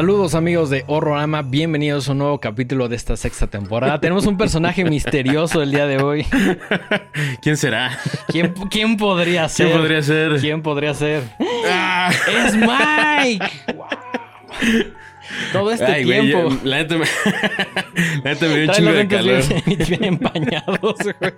Saludos amigos de Horrorama, bienvenidos a un nuevo capítulo de esta sexta temporada. Tenemos un personaje misterioso el día de hoy. ¿Quién será? ¿Quién, quién podría ser? ¿Quién podría ser? ¿Quién podría ser? Ah. ¡Es Mike! Wow. Todo este Ay, güey, tiempo. yo- la neta me, la neta me dio un chingo de calor. bien, bien empañados, güey.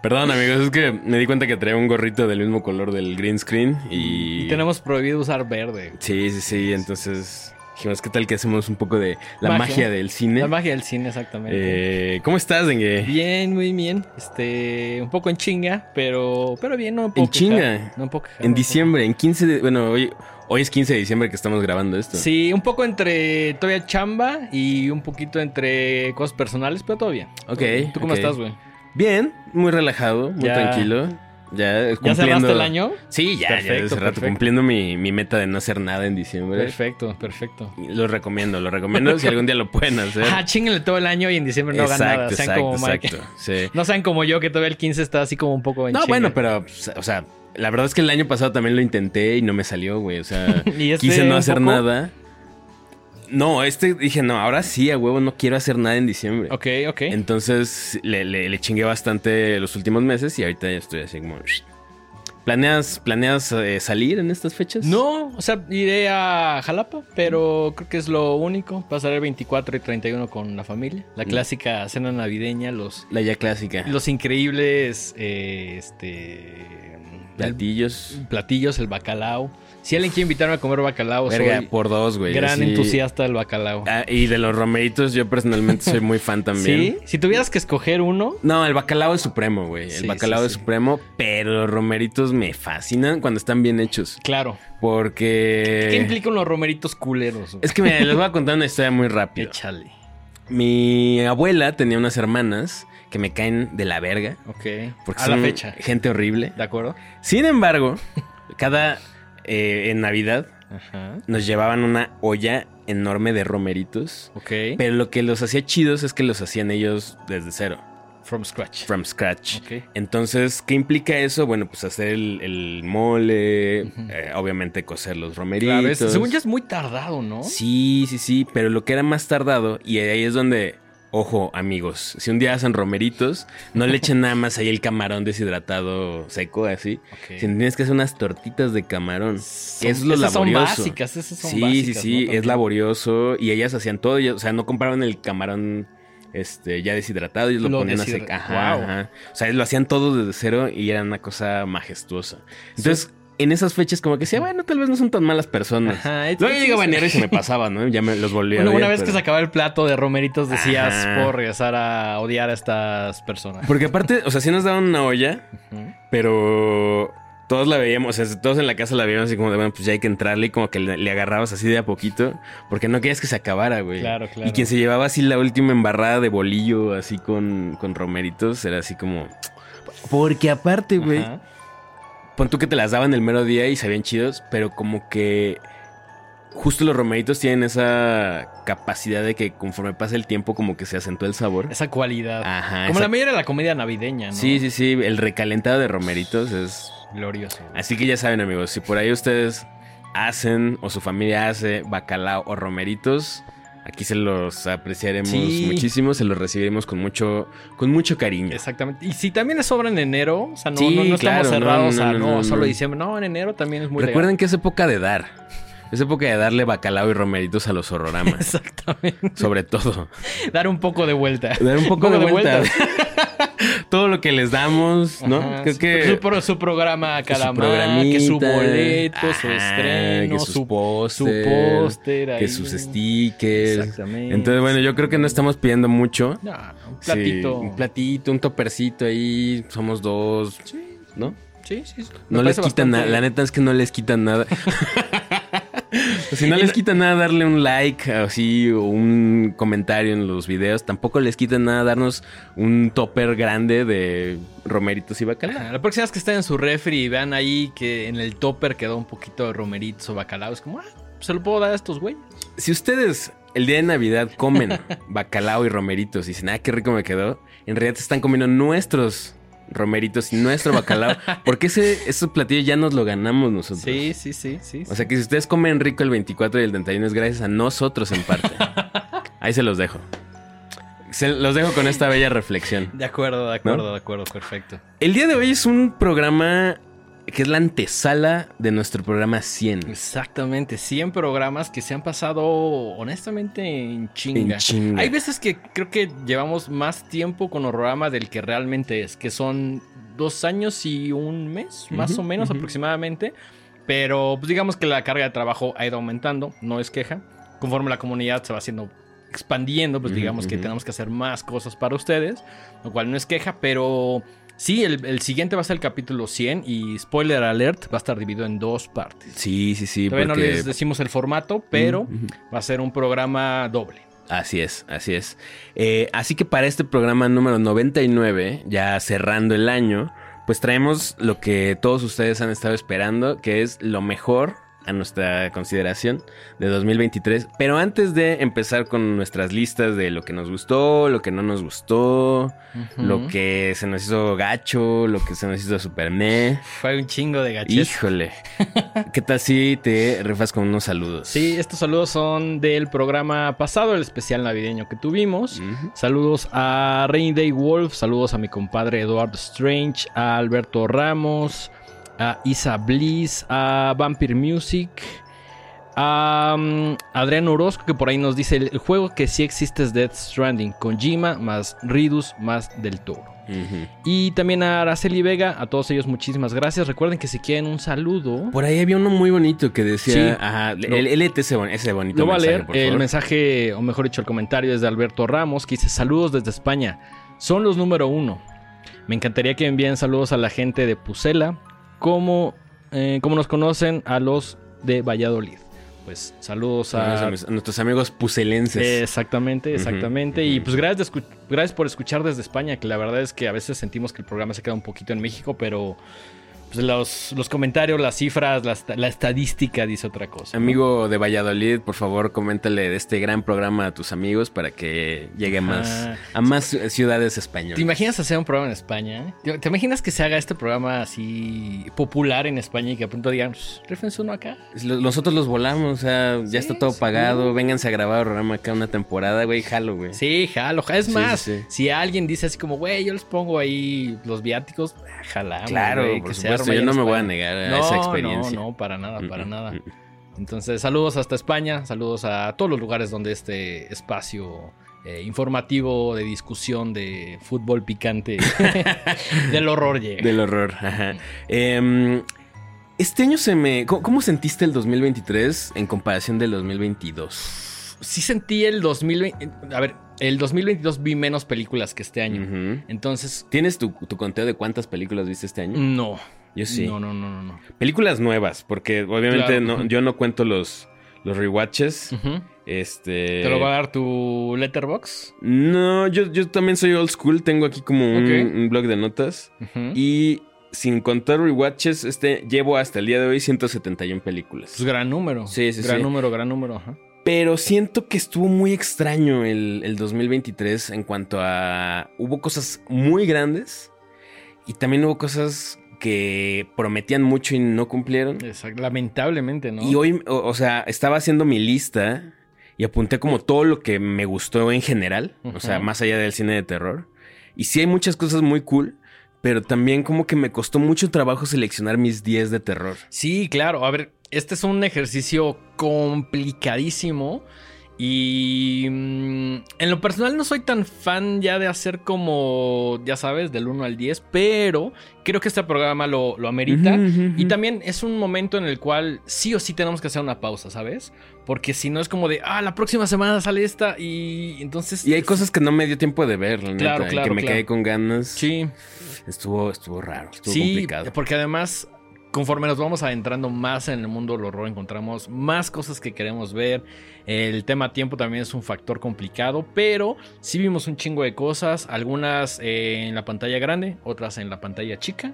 Perdón, amigos, es que me di cuenta que traía un gorrito del mismo color del green screen y... Y tenemos prohibido usar verde. Sí, sí, sí, entonces dijimos, ¿qué tal que hacemos un poco de la Magia. magia, del cine? La magia del cine, exactamente. Eh, ¿Cómo estás, Dengue? Bien, muy bien. Este, un poco en chinga, pero, pero bien, no me puedo En chinga. No no En diciembre, en 15 de... Bueno, hoy, hoy es 15 de diciembre que estamos grabando esto. Sí, un poco entre todavía chamba y un poquito entre cosas personales, pero todo bien. Ok, ¿Tú cómo estás, güey? Bien, muy relajado, muy Ya. tranquilo. Ya, ¿Ya cerraste el año? Sí, ya, ya Perfecto, desde rato perfecto. cumpliendo mi, mi meta de no hacer nada en diciembre. Perfecto, perfecto. Lo recomiendo, lo recomiendo si algún día lo pueden hacer. Ah, chinguenle todo el año y en diciembre no hagan nada. Sean exacto, como exacto. Sí. No sean como yo, que todavía el 15 está así como un poco en No, bueno, pero, o sea, la verdad es que el año pasado también lo intenté y no me salió, güey. O sea, ¿Y este quise no hacer poco? nada. No, este dije, no, ahora sí, a huevo, no quiero hacer nada en diciembre. Ok, ok. Entonces le, le- le chingué bastante los últimos meses y ahorita ya estoy así como. ¿Planeas, planeas eh, salir en estas fechas? No, o sea, iré a Jalapa, pero creo que es lo único. Pasaré el 24 y 31 con la familia. La Mm. clásica cena navideña, los, La ya clásica. los increíbles eh, este, Platillos. platillos, el bacalao. Si alguien quiere invitarme a comer bacalao, Verga, soy por dos, güey. gran entusiasta del bacalao. Ah, y de los romeritos, yo personalmente soy muy fan también. ¿Sí? Si tuvieras que escoger uno, No, el bacalao es supremo, güey. Sí, El bacalao sí, es supremo, pero los romeritos me fascinan cuando están bien hechos. claro. Porque. ¿Qué implican los romeritos culeros? güey? Es que mira, les voy a contar una historia muy rápida. Échale. Mi abuela tenía unas hermanas que me caen de la verga. Ok. Porque a son la fecha. gente horrible. ¿De acuerdo? Sin embargo, cada eh, en Navidad Ajá. nos llevaban una olla enorme de romeritos. Ok. Pero lo que los hacía chidos es que los hacían ellos desde cero, From scratch. from scratch. Ok. Entonces, ¿qué implica eso? Bueno, pues hacer el, el mole, eh, obviamente cocer los Claro, romeritos. es- según ya es muy tardado, ¿no? Sí, sí, sí, pero lo que era más tardado, y ahí es donde, ojo, amigos, si un día hacen romeritos, no le echen nada más ahí el camarón deshidratado seco, así. Ok. Sino tienes que hacer unas tortitas de camarón. Son- es lo esas son básicas, esas son sí, básicas, sí, ¿no? sí, También. es laborioso. Y ellas hacían todo, o sea, no compraban el camarón este, ya deshidratado, ellos lo, Lo ponían a secar. Ajá. O sea, lo hacían todo desde cero y era una cosa majestuosa. Entonces, en esas fechas como que decía, bueno, tal vez no son tan malas personas. Ajá, Luego yo llegaba enero y se me pasaba, ¿no? Ya me los volvía Bueno, a ver. una vez que se acababa el plato de romeritos decías, Ajá. puedo regresar a odiar a estas personas. Porque aparte, o sea, sí nos daban una olla, pero todos la veíamos, o sea, todos en la casa la veíamos así como de, bueno, pues ya hay que entrarle y como que le, le agarrabas así de a poquito, porque no querías que se acabara, güey. Claro, claro. Y quien se llevaba así la última embarrada de bolillo, así con, con romeritos, era así como... Porque aparte, güey, Ajá. Pon tú que te las daban el mero día y sabían chidos, pero como que justo los romeritos tienen esa capacidad de que conforme pasa el tiempo como que se acentúa el sabor. Esa cualidad. Ajá. Como esa- la mayoría de la comedia navideña, ¿no? Sí, sí, sí, el recalentado de romeritos es... Glorioso. Así que ya saben amigos, si por ahí ustedes hacen o su familia hace bacalao o romeritos, aquí se los apreciaremos Sí. muchísimo, se los recibiremos con mucho, con mucho cariño. Exactamente. Y si también les sobra en enero, o sea, no, Sí, no, no claro, estamos cerrados no, a no, no, no, solo diciembre. No, en enero también es muy Recuerden que es época de dar. Es época de darle bacalao y romeritos a los horroramas. Exactamente. sobre todo. Dar un poco de vuelta. Dar un poco Un de, poco de vuelta. vuelta. todo lo que les damos, ¿no? Ajá, Creo su- que... su, pro- su programa cada su que su boleto, su estreno, que sus su, póster, su póster ahí. que sus stickers. Exactamente. Entonces, bueno, yo creo que no estamos pidiendo mucho. No, un platito. Sí, un platito, un topercito ahí. Somos dos, Sí, ¿no? sí, sí. No les quitan nada. La neta es que no les quitan nada. si no les quitan nada darle un like así o un comentario en los videos, tampoco les quitan nada darnos un topper grande de romeritos y bacalao. La próxima vez que estén en su refri y vean ahí que en el topper quedó un poquito de romeritos o bacalao, es como, ah, se lo puedo dar a estos güeyes. Si ustedes el día de Navidad comen bacalao y romeritos y dicen, ah, qué rico me quedó, en realidad se están comiendo nuestros romeritos y nuestro bacalao. porque ese, ese platillo ya nos lo ganamos nosotros. Sí, sí, sí, sí. O sea que si ustedes comen rico el 24 y el 31 es gracias a nosotros en parte. Ahí se los dejo. Se los dejo con esta bella reflexión. De acuerdo, de acuerdo, de acuerdo, perfecto. El día de hoy es un programa que es la antesala de nuestro programa 100. Exactamente, 100 programas que se han pasado honestamente en chinga. En chinga. Hay veces que creo que llevamos más tiempo con el programa del que realmente es, que son dos años y un mes, más o menos aproximadamente. Pero pues digamos que la carga de trabajo ha ido aumentando, no es queja. Conforme la comunidad se va haciendo expandiendo, pues digamos que tenemos que hacer más cosas para ustedes, lo cual no es queja, pero sí, el, el siguiente va a ser el capítulo 100 y spoiler alert, va a estar dividido en dos partes. Sí, sí, sí. Todavía no les decimos el formato, pero Ujú. va a ser un programa doble. Así es, así es. Eh, así que para este programa número 99, ya cerrando el año, pues traemos lo que todos ustedes han estado esperando, que es lo mejor a nuestra consideración de 2023. Pero antes de empezar con nuestras listas de lo que nos gustó, lo que no nos gustó, lo que se nos hizo gacho, lo que se nos hizo super meh. Fue un chingo de gachés. Híjole. ¿Qué tal si te rifas con unos saludos? Sí, estos saludos son del programa pasado, el especial navideño que tuvimos. Saludos a Rainy Day Wolf, saludos a mi compadre Eduardo Strange, a Alberto Ramos, a Isa Bliss, a Vampire Music, a um, Adrián Orozco, que por ahí nos dice: el, el juego que sí existe es Death Stranding, con Jima más Ridus más Del Toro. Y también a Araceli Vega, a todos ellos muchísimas gracias. Recuerden que si quieren un saludo, Por ahí había uno muy bonito que decía, Sí. ajá, Lo- el, léete ese, bon- ese bonito lo a mensaje, leer. por El favor. mensaje, o mejor dicho, el comentario es de Alberto Ramos, que dice: Saludos desde España. Son los número uno. Me encantaría que envíen saludos a la gente de Pucela, como, eh, como nos conocen a los de Valladolid. Pues saludos a, a, mis- a nuestros amigos pucelenses. Eh, Exactamente, exactamente. Y pues gracias, de gracias por escuchar desde España, que la verdad es que a veces sentimos que el programa se queda un poquito en México, pero pues, los, los comentarios, las cifras, la, esta- la estadística dice otra cosa. Amigo de Valladolid, por favor, coméntale de este gran programa a tus amigos para que llegue más a más ciudades ¿Te españolas. imaginas hacer un programa en España? ¿Te te imaginas que se haga este programa así popular en España y que a punto digan, "Pues, rífense uno acá? Nosotros los volamos, o sea, ya Sí, está todo sí. pagado. Vénganse a grabar el programa acá una temporada, güey, jalo, güey. Sí, jalo. ja- Es más, si alguien dice así como, güey, yo les pongo ahí los viáticos, jalamos. Claro, güey, por que supuesto, yo no me voy a España". negar a No, esa experiencia. No, no, para nada, para Mm, nada. mm. Entonces, saludos hasta España, saludos a todos los lugares donde este espacio eh, informativo de discusión de fútbol picante del horror llega. Del horror, ajá. Em, este año se me... ¿Cómo, cómo sentiste el 2023 en comparación del 2022? Sí sentí el 2020, a ver, el 2022 vi menos películas que este año. Entonces, ¿Tienes tu, tu conteo de cuántas películas viste este año? no. Yo sí. No, no, no, no, no. Películas nuevas, porque obviamente Claro, no, yo no cuento los, los rewatches. Ujú. Este. ¿Te lo va a dar tu letterbox? No, yo, yo también soy old school. Tengo aquí como un, blog de notas. Y sin contar rewatches, este, llevo hasta el día de hoy 171 películas. Pues gran número. Sí, sí, gran sí. número, gran número. Ajá. Pero siento que estuvo muy extraño el, el 2023 en cuanto a... Hubo cosas muy grandes y también hubo cosas que prometían mucho y no cumplieron. Exacto. Lamentablemente, ¿no? Y hoy, o, o sea, estaba haciendo mi lista y apunté como todo lo que me gustó en general, o sea, más allá del cine de terror. Y sí hay muchas cosas muy cool, pero también como que me costó mucho trabajo seleccionar mis 10 de terror. Sí, claro. A ver, este es un ejercicio complicadísimo. Y mm, en lo personal no soy tan fan ya de hacer como, ya sabes, del 1 al 10, pero creo que este programa lo, lo amerita. Y también es un momento en el cual sí o sí tenemos que hacer una pausa, ¿sabes? Porque si no es como de, ah, la próxima semana sale esta y entonces... Y hay cosas que no me dio tiempo de ver, la Claro, neta, y claro, que me claro. quedé con ganas. Sí, Estuvo, estuvo raro, estuvo sí, complicado. porque además, conforme nos vamos adentrando más en el mundo del horror, encontramos más cosas que queremos ver. El tema tiempo también es un factor complicado, pero sí vimos un chingo de cosas, algunas eh, en la pantalla grande, otras en la pantalla chica.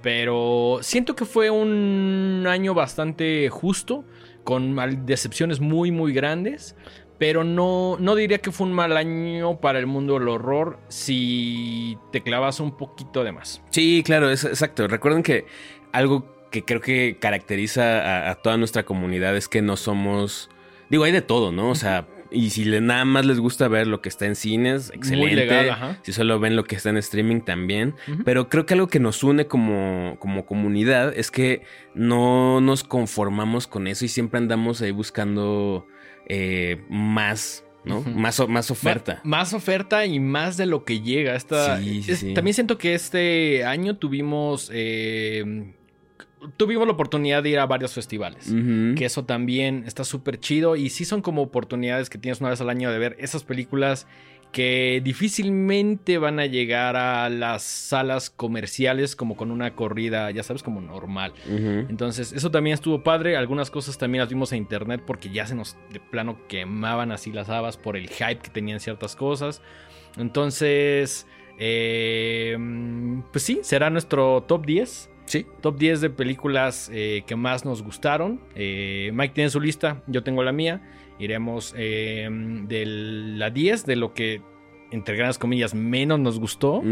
Pero siento que fue un año bastante justo, con decepciones muy, muy grandes. Pero no, no diría que fue un mal año para el mundo del horror si te clavas un poquito de más. Sí, claro, exacto. Recuerden que algo que creo que caracteriza a, a toda nuestra comunidad es que no somos... Digo, hay de todo, ¿no? O sea, y si le, nada más les gusta ver lo que está en cines, excelente. legal, ajá. Si solo ven lo que está en streaming también. Pero creo que algo que nos une como, como comunidad es que no nos conformamos con eso y siempre andamos ahí buscando eh, más, ¿no? Más, o- más oferta. Ma- más oferta y más de lo que llega. Esta, Sí, sí, es- sí. También siento que este año tuvimos. eh, tuvimos la oportunidad de ir a varios festivales. Que eso también está súper chido. Y sí son como oportunidades que tienes una vez al año de ver esas películas que difícilmente van a llegar a las salas comerciales como con una corrida, ya sabes, como normal. Entonces, eso también estuvo padre. Algunas cosas también las vimos en internet porque ya se nos de plano quemaban así las habas por el hype que tenían ciertas cosas. Entonces, eh, pues sí, será nuestro top 10. Sí. Top 10 de películas eh, que más nos gustaron. Eh, Mike tiene su lista, yo tengo la mía. Iremos eh, de la 10, de lo que, entre grandes comillas, menos nos gustó,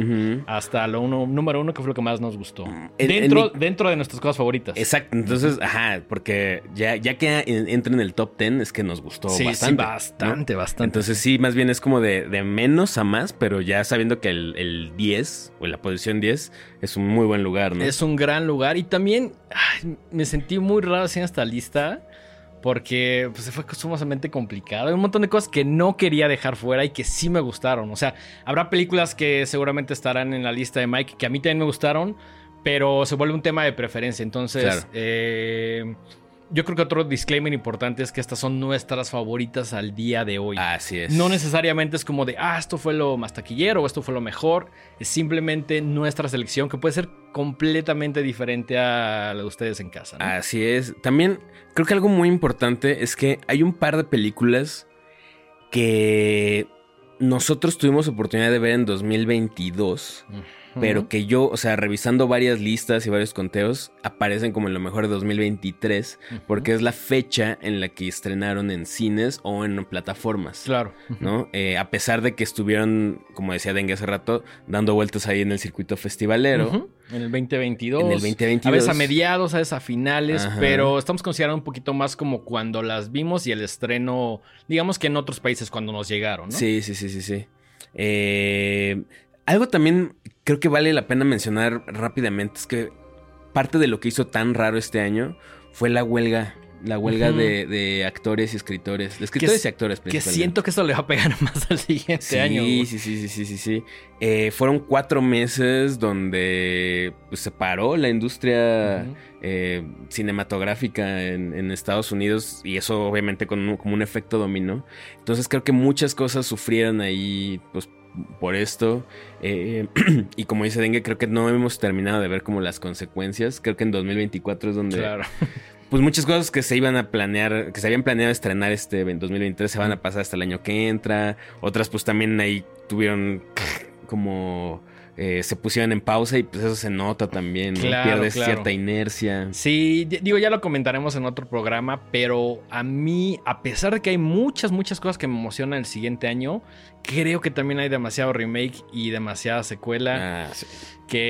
hasta lo uno, número uno, que fue lo que más nos gustó. En- en dentro, mi- dentro de nuestras cosas favoritas. Exacto, entonces, ajá, porque ya, ya que en- entra en el top 10 es que nos gustó sí, bastante. sí, ¿no? bastante, bastante. Entonces sí, más bien es como de, de menos a más, pero ya sabiendo que el, el 10 o la posición 10 es un muy buen lugar, ¿no? Es un gran lugar y también ay, me sentí muy raro haciendo esta lista porque pues, fue sumamente complicado. Hay un montón de cosas que no quería dejar fuera y que sí me gustaron. O sea, habrá películas que seguramente estarán en la lista de Mike que a mí también me gustaron, pero se vuelve un tema de preferencia. Entonces, Claro. eh, yo creo que otro disclaimer importante es que estas son nuestras favoritas al día de hoy. Así es. No necesariamente es como de, ah, esto fue lo más taquillero o esto fue lo mejor. Es simplemente nuestra selección que puede ser completamente diferente a la de ustedes en casa. ¿no? Así es. También creo que algo muy importante es que hay un par de películas que nosotros tuvimos oportunidad de ver en 2022. Pero que yo, o sea, revisando varias listas y varios conteos, aparecen como en lo mejor de 2023, Ujú. porque es la fecha en la que estrenaron en cines o en plataformas. Claro. ¿no? Eh, a pesar de que estuvieron, como decía Dengue hace rato, dando vueltas ahí en el circuito festivalero. En el 2022. En el 2022. A veces a mediados, a veces a finales, Ajá. pero estamos considerando un poquito más como cuando las vimos y el estreno, digamos que en otros países cuando nos llegaron, ¿no? Sí, sí, sí, sí, sí. Eh, algo también creo que vale la pena mencionar rápidamente es que parte de lo que hizo tan raro este año fue la huelga. La huelga de, de actores y escritores. De escritores Que- y actores, Que siento que eso le va a pegar más al siguiente sí, año. Sí, sí, sí, sí, sí, sí. Eh, fueron cuatro meses donde pues, se paró la industria eh, cinematográfica en, en Estados Unidos y eso obviamente con un- como un efecto dominó. Entonces creo que muchas cosas sufrieron ahí pues por esto Eh, y como dice Dengue creo que no hemos terminado de ver como las consecuencias. Creo que en 2024 es donde Claro. pues muchas cosas que se iban a planear, que se habían planeado estrenar este en 2023 se van a pasar hasta el año que entra. Otras pues también ahí tuvieron como eh, se pusieron en pausa y pues eso se nota también, ¿no? Claro, Pierdes claro. cierta inercia. Sí, di- digo, ya lo comentaremos en otro programa, pero a mí, a pesar de que hay muchas, muchas cosas que me emocionan el siguiente año, creo que también hay demasiado remake y demasiada secuela. Ah, sí.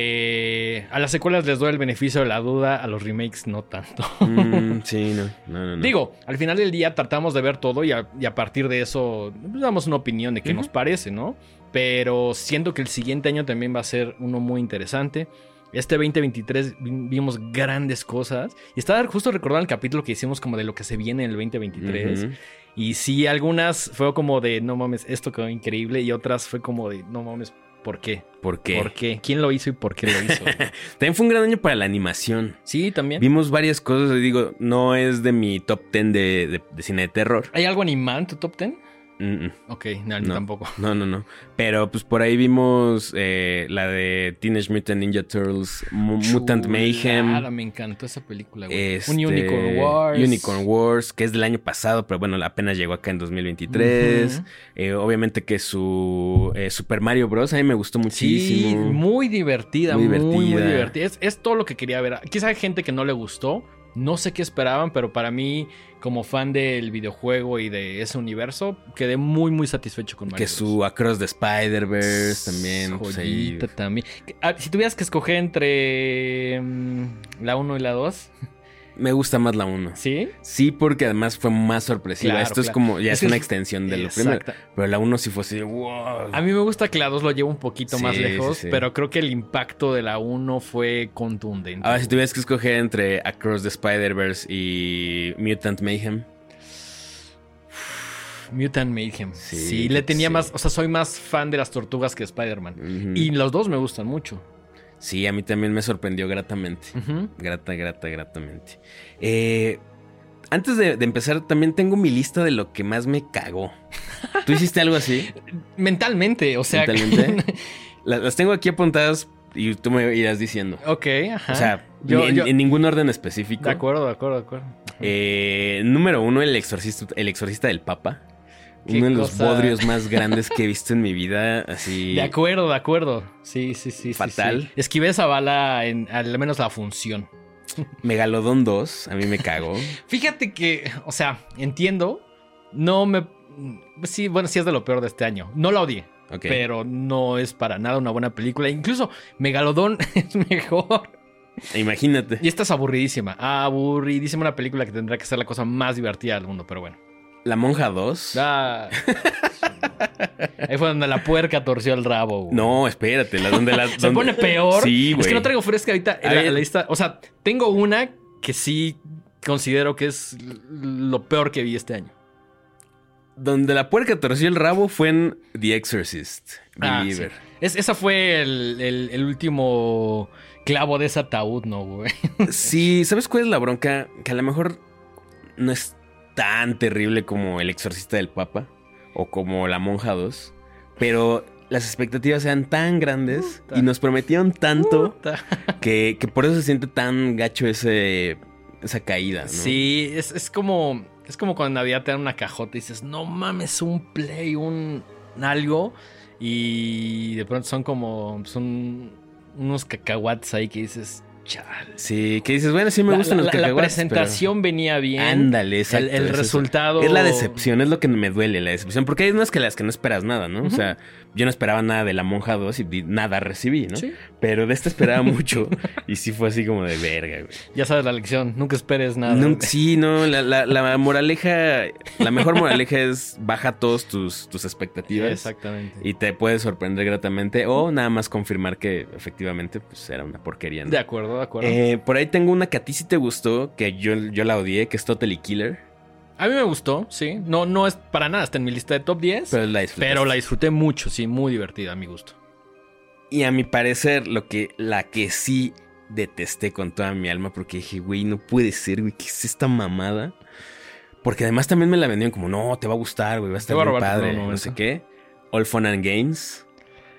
Que a las secuelas les doy el beneficio de la duda, a los remakes no tanto. Mm, sí, no, no, no, no. Digo, al final del día tratamos de ver todo y a, y a partir de eso pues, damos una opinión de qué nos parece, ¿no? Pero siento que el siguiente año también va a ser uno muy interesante. Este 2023 vi- vimos grandes cosas. Y estaba justo recordando el capítulo que hicimos como de lo que se viene en el 2023. Ujú. Y sí, algunas fue como de, no mames, esto quedó increíble. Y otras fue como de, no mames, ¿por qué? ¿Por qué? ¿Por qué? ¿Quién lo hizo y por qué lo hizo? También fue un gran año para la animación. sí, también. Vimos varias cosas, y digo, no es de mi top 10 de, de- de cine de terror. ¿Hay algo animado en tu top 10? Mm, mm. Ok, no, ni No. tampoco. No, no, no. Pero pues por ahí vimos eh, la de Teenage Mutant Ninja Turtles, Mu- Mutant Mayhem. me encantó esa película, güey. este, Un Unicorn Wars. Unicorn Wars, que es del año pasado, pero bueno, apenas llegó acá en 2023. Ujú. Eh, obviamente que su eh, Super Mario Bros. a mí me gustó Sí, muchísimo. muy divertida, Muy muy, muy divertida. divertida. Es, es todo lo que quería ver. Quizá hay gente que no le gustó, No sé qué esperaban, pero para mí, como fan del videojuego y de ese universo, quedé muy, muy satisfecho con Mario Que su Across the Spider-Verse también. pues, ahí- Joyita también. Ah, Si tuvieras que escoger entre mm, la 1 y la 2, Me gusta más la 1. ¿sí? Sí, porque además fue más sorpresiva. Claro, Esto es como, ya Es una extensión de lo primero. Pero la 1 sí fue así, wow. A mí me gusta que la 2 lo lleve un poquito más Sí, lejos, sí. pero creo que el impacto de la 1 fue contundente. Ahora, si tuvieras que escoger entre Across the Spider-Verse y Mutant Mayhem. Mutant Mayhem. Sí, Sí, le tenía sí. más, o sea, soy más fan de las tortugas que Spider-Man. Y los dos me gustan mucho. Sí, a mí también me sorprendió gratamente. Grata, grata, gratamente. Eh, antes de, de empezar, también tengo mi lista de lo que más me cagó. ¿Tú hiciste algo así? Mentalmente, o sea. Mentalmente. La- Las tengo aquí apuntadas y tú me irás diciendo. ok, ajá. O sea, Yo- en, yo- en ningún orden específico. de acuerdo, de acuerdo, de acuerdo. Eh, número uno, el exorcista, el exorcista del Papa. Uno de los cosa. bodrios más grandes que he visto en mi vida. Así. De acuerdo, de acuerdo. Sí, sí, sí. Fatal. sí. Esquivé esa bala en al menos la función. Megalodón 2. A mí me cagó. Fíjate que, o sea, entiendo. No me. Sí, bueno, sí es de lo peor de este año. No la odié, Ok. pero no es para nada una buena película. Incluso Megalodón es mejor. Imagínate. Y esta es aburridísima. Aburridísima una película que tendrá que ser la cosa más divertida del mundo, pero bueno. La monja 2. Ah. Ahí fue donde la puerca torció el rabo. güey. No, espérate. La, donde la, Se donde- pone peor. Sí, güey. Es que no traigo fresca ahorita la, la lista. O sea, tengo una que sí considero que es lo peor que vi este año. Donde la puerca torció el rabo fue en The Exorcist. Ah, Believer. sí. Es, esa fue el, el- el último clavo de ese ataúd, ¿no, güey? Sí, ¿sabes cuál es la bronca? Que a lo mejor no es tan terrible como El Exorcista del Papa o como La Monja 2, pero las expectativas eran tan grandes Puta. y nos prometieron tanto que, que por eso se siente tan gacho ese, esa caída, ¿no? Sí, es, es como. Es como cuando en Navidad te dan una cajota y dices, no mames, un play, un algo. Y de pronto son como. Son unos cacahuates ahí que dices, chale. Sí, que dices, bueno, sí me La- gustan la, los la- la cacahuates, presentación venía bien. Ándale, el, exacto. el es eso. resultado. Es la decepción, es lo que me duele, la decepción. Porque hay unas que las que no esperas nada, ¿no? O sea, yo no esperaba nada de la monja 2 y nada recibí, ¿no? Sí. Pero de esta esperaba mucho y sí fue así como de verga, güey. Ya sabes la lección, nunca esperes nada. No, sí, no, la, la- la moraleja, la mejor moraleja es baja todos tus, tus expectativas Exactamente. y te puedes sorprender gratamente o nada más confirmar que efectivamente pues era una porquería, ¿no? De acuerdo, de acuerdo. Eh, por ahí tengo una que a ti sí te gustó, que yo, yo la odié, que es Totally Killer, A mí me gustó, sí. No, no es para nada, está en mi lista de top 10. pero la disfruté. pero la disfruté mucho, sí, muy divertida a mi gusto. Y a mi parecer, lo que, la que sí detesté con toda mi alma, porque dije, güey, no puede ser, güey, ¿qué es esta mamada? Porque además también me la vendieron como, no, te va a gustar, güey, va a estar tu padre, crono, no sé qué. All Fun and Games.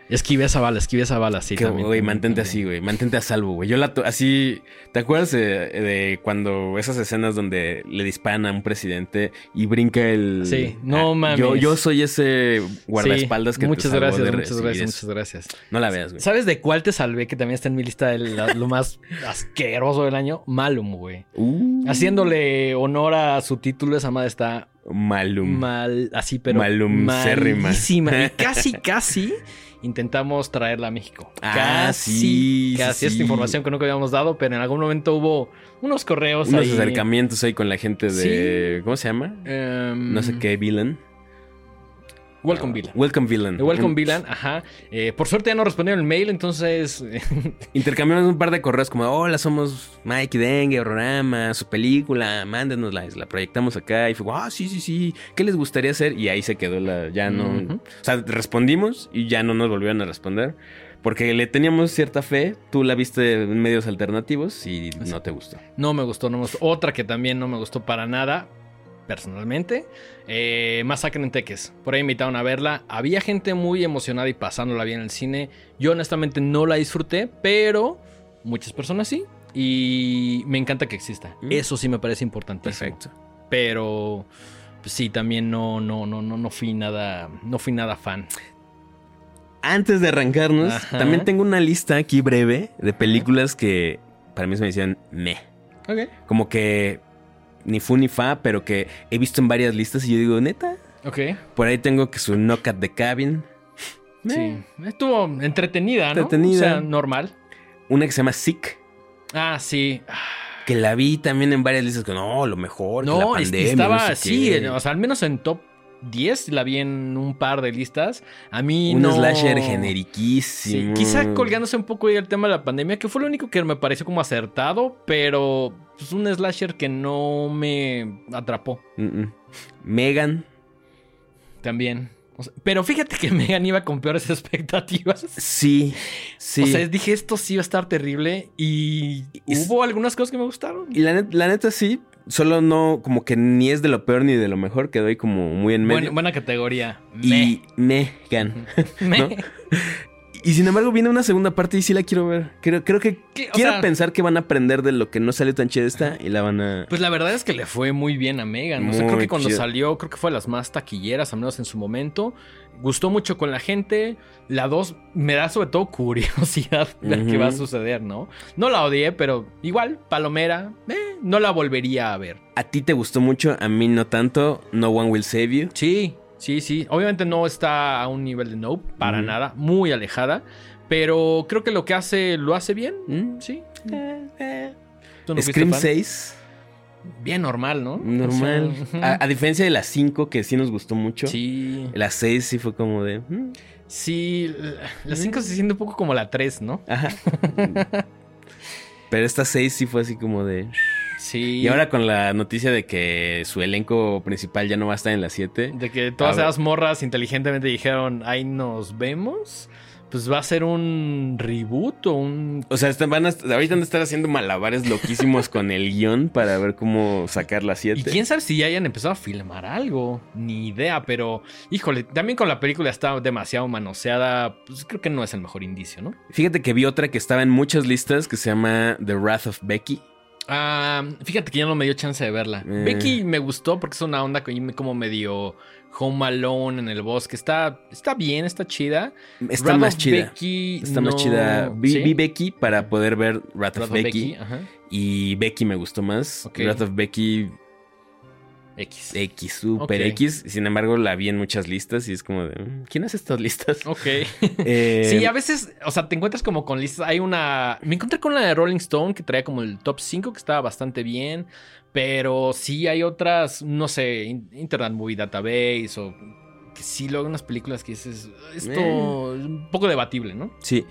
Esquive esa bala, esquive esa bala, sí. que, también, güey, mantente también. así, güey, mantente a salvo, güey. Yo la, así, ¿te acuerdas de, de cuando esas escenas donde le disparan a un presidente y brinca el... Sí, no Ah, mames. Yo, yo soy ese Sí, guardaespaldas que te muchas salvó gracias, muchas gracias, eso. muchas gracias. No la veas, güey. ¿Sabes de cuál te salvé? Que también está en mi lista de la- lo más asqueroso del año. Malum, güey. Uh, Haciéndole honor a su título, esa madre está Malum. mal, así, pero Malumcérrima. malísima. Y casi, casi intentamos traerla a México. Ah, casi, sí, sí, casi. Esta sí. información que nunca habíamos dado, pero en algún momento hubo unos correos Unos ahí. acercamientos ahí con la gente de... ¿Cómo se llama? Em, No sé qué, Villain. Welcome Villain. Welcome Villain. Welcome Villain, ajá. Eh, por suerte ya no respondieron el mail, entonces. Intercambiamos un par de correos como, hola, somos Mike Dengue, Horrorama, su película, mándenosla, la proyectamos acá. Y fue, ah, sí, sí, sí, ¿qué les gustaría hacer? Y ahí se quedó la, ya no... O sea, respondimos y ya no nos volvieron a responder. Porque le teníamos cierta fe, tú la viste en medios alternativos y no te gustó. No me gustó, no me gustó. Otra que también no me gustó para nada, personalmente. Eh, Masacre en Teques. Por ahí invitaron a verla. Había gente muy emocionada y pasándola bien en el cine. Yo honestamente no la disfruté, pero muchas personas sí. Y me encanta que exista. Mm. Eso sí me parece importantísimo. Perfecto. Pero pues, sí, también no, no, no, no, no fui nada, no fui nada fan. Antes de arrancarnos, Ajá. también tengo una lista aquí breve de películas que para mí se me decían me. Ok. Como que ni fu ni fa, pero que he visto en varias listas y yo digo, neta. Ok. Por ahí tengo que su Knock at the Cabin. Sí. Estuvo entretenida, ¿no? Entretenida. O sea, normal. Una que se llama Sick, Ah, sí. que la vi también en varias listas. Que no, lo mejor. que la No, pandemia, estaba no sé así, o sea, al menos en top 10 la vi en un par de listas. A mí Un no... slasher Sí, generiquísimo. quizá colgándose un poco ahí el tema de la pandemia, que fue lo único que me pareció como acertado, pero pues un slasher que no me atrapó Mm, mm. Megan. también. O sea, pero fíjate que Megan iba con peores expectativas. Sí, sí. O sea, dije, esto sí va a estar terrible. Y hubo algunas cosas que me gustaron. Y la, net- la neta sí, solo no, como que ni es de lo peor ni de lo mejor, quedó ahí como muy en medio. Buena, buena categoría. y Megan. Me. ¿no? Y sin embargo viene una segunda parte y sí la quiero ver. Creo, creo que ¿Qué? Quiero sea- pensar que van a aprender de lo que no salió tan chida esta y la van a... Pues la verdad es que le fue muy bien a Megan. O sea, creo que cuando chido. salió, creo que fue de las más taquilleras, al menos en su momento. Gustó mucho con la gente. La 2 me da sobre todo curiosidad ver qué Ujú. va a suceder, ¿no? No la odié, pero igual, Palomera, eh, no la volvería a ver. A ti te gustó mucho, a mí no tanto. No One Will Save You. Sí, sí, sí. Obviamente no está a un nivel de Nope, para Ujú. nada, muy alejada. Pero creo que lo que hace, lo hace bien. ¿Mm? Sí. ¿Tú no fuiste Scream fan? 6, Bien normal, ¿no? normal. O sea, a, a diferencia de las 5, que sí nos gustó mucho. Sí. La 6 sí fue como de... mm, Sí, la- la 5 se siente un poco como la 3, ¿no? Ajá. Pero esta 6 sí fue así como de... Sí. Y ahora con la noticia de que su elenco principal ya no va a estar en la 7. De que todas esas morras inteligentemente dijeron, ahí nos vemos. Pues va a ser un reboot o un... O sea, están- van a, ahorita van a estar haciendo malabares loquísimos con el guion para ver cómo sacar la Y 7. quién sabe si ya hayan empezado a filmar algo. Ni idea, pero... Híjole, también con la película está demasiado manoseada. Pues creo que no es el mejor indicio, ¿no? Fíjate que vi otra que estaba en muchas listas que se llama The Wrath of Becky. Ah, fíjate que ya no me dio chance de verla. Eh. Becky me gustó porque es una onda como medio home alone en el bosque. Está, está bien, está chida. Está más chida. Becky, Está más chida. Vi, ¿Sí? vi Becky para poder ver Wrath, Wrath of Becky. Y Becky me gustó más. Ok. Wrath of Becky X. X, super. X. Sin embargo, la vi en muchas listas y es como de... mm, ¿Quién hace estas listas? Ok. Eh, sí, a veces, o sea, te encuentras como con listas. Hay una. Me encontré con la de Rolling Stone que traía como el top 5, que estaba bastante bien. Pero sí hay otras, no sé, In- Internet Movie Database o que sí, luego unas películas que dices, esto es un poco debatible, ¿no? Sí.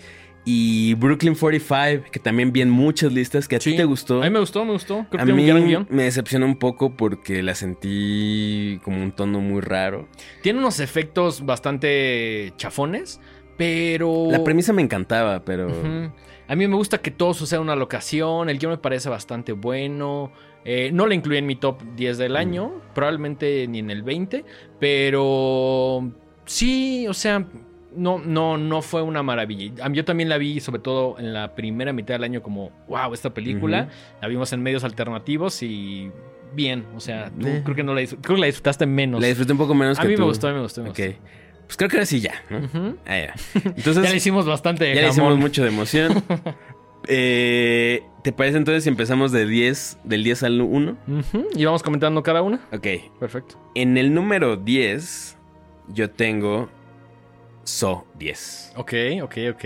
Y Brooklyn 45, que también vi en muchas listas, que a ti te gustó. A mí me gustó, me gustó. Creo que A tiene mí un guion. me decepcionó un poco porque la sentí como un tono muy raro. Tiene unos efectos bastante chafones, pero. La premisa me encantaba, pero... A mí me gusta que todo suceda en una locación. El guion me parece bastante bueno. Eh, no lo incluí en mi top 10 del año. Probablemente ni en el 20. Pero sí, o sea, no, no, no fue una maravilla. Yo también la vi, sobre todo en la primera mitad del año, como, wow, esta película. La vimos en medios alternativos y bien. O sea, tú Eh. creo que no la, creo que la disfrutaste menos. La disfruté un poco menos a que mí tú. me gustó, a mí me gustó. me Ok. gustó. Pues creo que ahora sí ya, ¿no? Entonces, Ya le hicimos bastante de ya le hicimos mucho de emoción. Eh, ¿Te parece entonces si empezamos de 10, del 10 al 1? Ujú. Y vamos comentando cada una. Ok. Perfecto. En el número 10, yo tengo So 10. Ok, ok, ok.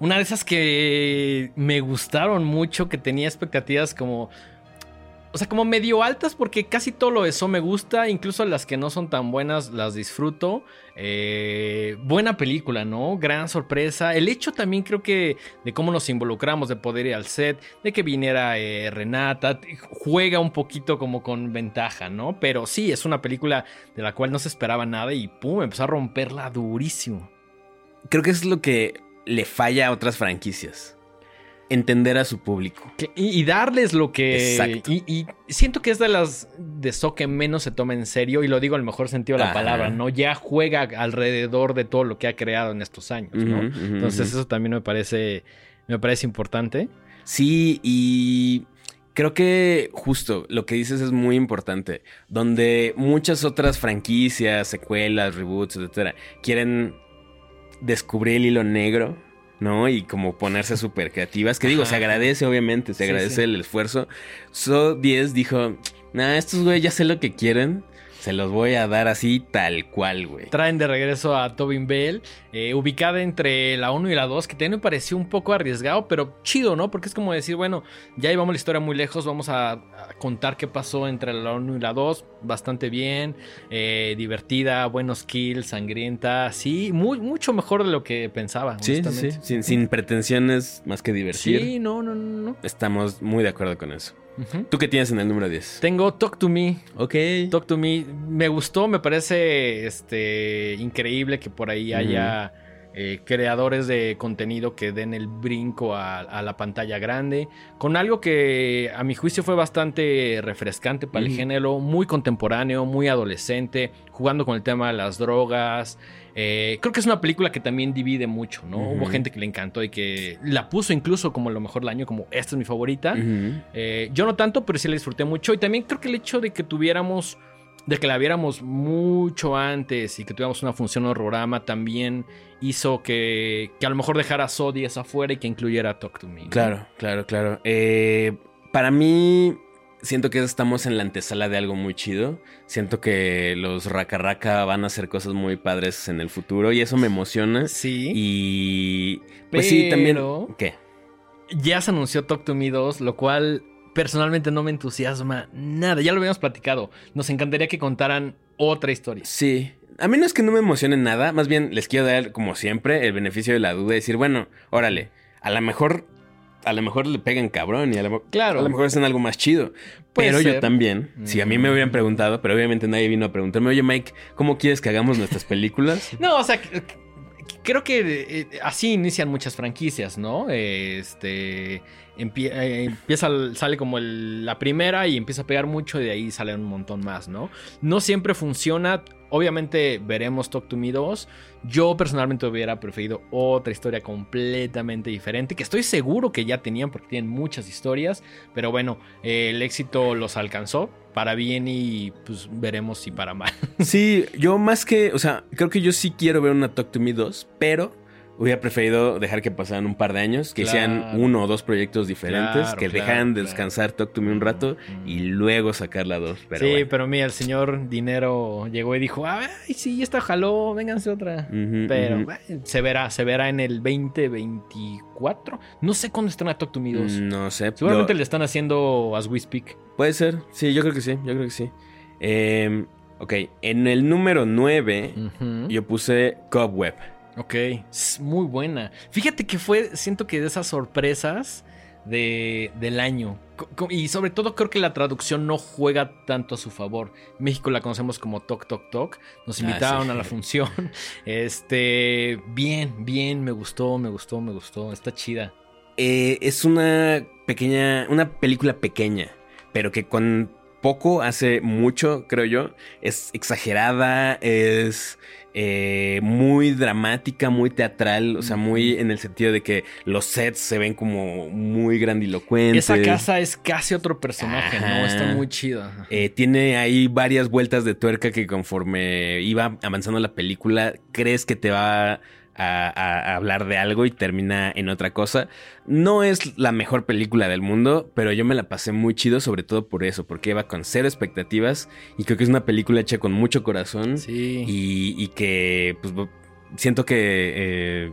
Una de esas que me gustaron mucho, que tenía expectativas como... O sea, como medio altas porque casi todo lo de eso me gusta, incluso las que no son tan buenas las disfruto. Eh, buena película, ¿no? Gran sorpresa. El hecho también creo que de cómo nos involucramos, de poder ir al set, de que viniera eh, Renata, juega un poquito como con ventaja, ¿no? Pero sí, es una película de la cual no se esperaba nada y pum, empezó a romperla durísimo. Creo que es lo que le falla a otras franquicias. Entender a su público. Y, y darles lo que. Exacto. Y, y siento que es de las de So que menos se toma en serio, y lo digo en el mejor sentido de la Ajá. palabra, ¿no? Ya juega alrededor de todo lo que ha creado en estos años, ¿no? Entonces, eso también me parece. Me parece importante. Sí, y creo que justo lo que dices es muy importante. Donde muchas otras franquicias, secuelas, reboots, etcétera, quieren descubrir el hilo negro. ¿no? Y como ponerse súper creativas. Que digo, se agradece, obviamente, se Sí, agradece sí. el esfuerzo. So 10 dijo, nah, estos güey ya sé lo que quieren. Se los voy a dar así tal cual, güey. Traen de regreso a Tobin Bell, eh, ubicada entre la 1 y la 2, que también me pareció un poco arriesgado, pero chido, ¿no? Porque es como decir, bueno, ya llevamos la historia muy lejos, vamos a, a contar qué pasó entre la 1 y la 2, bastante bien, eh, divertida, buenos kills, sangrienta, sí, muy, mucho mejor de lo que pensaba. Sí, sí. Sin, sin pretensiones más que divertir. Sí, no, no, no. Estamos muy de acuerdo con eso. ¿Tú qué tienes en el número 10? Tengo Talk to Me, Ok. Talk to Me me gustó, me parece este, increíble que por ahí haya eh, creadores de contenido que den el brinco a, a la pantalla grande, con algo que a mi juicio fue bastante refrescante para el género, muy contemporáneo, muy adolescente, jugando con el tema de las drogas. Eh, creo que es una película que también divide mucho, ¿no? Hubo gente que le encantó y que la puso incluso como lo mejor del año, como esta es mi favorita. Eh, yo no tanto, pero sí la disfruté mucho. Y también creo que el hecho de que tuviéramos, de que la viéramos mucho antes y que tuviéramos una función horrorama también hizo que, que a lo mejor dejara 10 afuera y que incluyera Talk to Me. ¿no? Claro, claro, claro. Eh, para mí, siento que estamos en la antesala de algo muy chido. Siento que los Raka Raka van a hacer cosas muy padres en el futuro y eso me emociona. Sí. Y pues sí, también. Pero- ¿Qué? Ya se anunció Talk to Me 2, lo cual personalmente no me entusiasma nada. Ya lo habíamos platicado. Nos encantaría que contaran otra historia. Sí. A mí no es que no me emocione nada, más bien les quiero dar, como siempre, el beneficio de la duda y decir, bueno, órale, a lo mejor, a lo mejor le pegan cabrón y a lo, Claro. a lo mejor hacen algo más chido. Pero yo también, si a mí me hubieran Mm. preguntado, pero obviamente nadie vino a preguntarme, oye Mike, ¿cómo quieres que hagamos nuestras películas? No, o sea, creo que eh, así inician muchas franquicias, ¿no? Este empie- eh, empieza, sale como la primera y empieza a pegar mucho y de ahí salen un montón más, ¿no? No siempre funciona. Obviamente veremos Talk to Me 2. Yo personalmente hubiera preferido otra historia completamente diferente, que estoy seguro que ya tenían porque tienen muchas historias, pero bueno, el éxito los alcanzó para bien y pues veremos si para mal. Sí, yo más que, o sea, creo que yo sí quiero ver una Talk to Me 2, pero hubiera preferido dejar que pasaran un par de años, que hicieran Claro. uno o dos proyectos diferentes, Claro, que claro, dejaran descansar Talk to Me un rato Mm. y luego sacar la 2. Pero sí, bueno. pero mira, el señor Dinero llegó y dijo, ay, sí, esta jaló, vénganse otra. Pero eh, se verá, se verá en el 2024. No sé cuándo están a Talk to Me 2. No sé. Seguramente lo- le están haciendo as we speak. Puede ser, sí, yo creo que sí, yo creo que sí. Eh, ok, en el número 9 Ujú. yo puse Cobweb. Ok, es muy buena. Fíjate que fue, siento que de esas sorpresas de, del año. Y sobre todo creo que la traducción no juega tanto a su favor. En México la conocemos como Toc Toc Toc. Nos Ah, invitaron sí. a la función. Este, bien, bien, me gustó, me gustó, me gustó. Está chida. Eh, es una pequeña, una película pequeña, pero que con poco hace mucho, creo yo. Es exagerada, es eh, muy dramática, muy teatral, o sea, muy en el sentido de que los sets se ven como muy grandilocuentes. Esa casa es casi otro personaje, ¿no? Está muy chida. Eh, tiene ahí varias vueltas de tuerca que conforme iba avanzando la película, crees que te va a, hablar de algo y termina en otra cosa. No es la mejor película del mundo, pero yo me la pasé muy chido, sobre todo por eso, porque iba con cero expectativas y creo que es una película hecha con mucho corazón Sí. y, y que pues, siento que eh,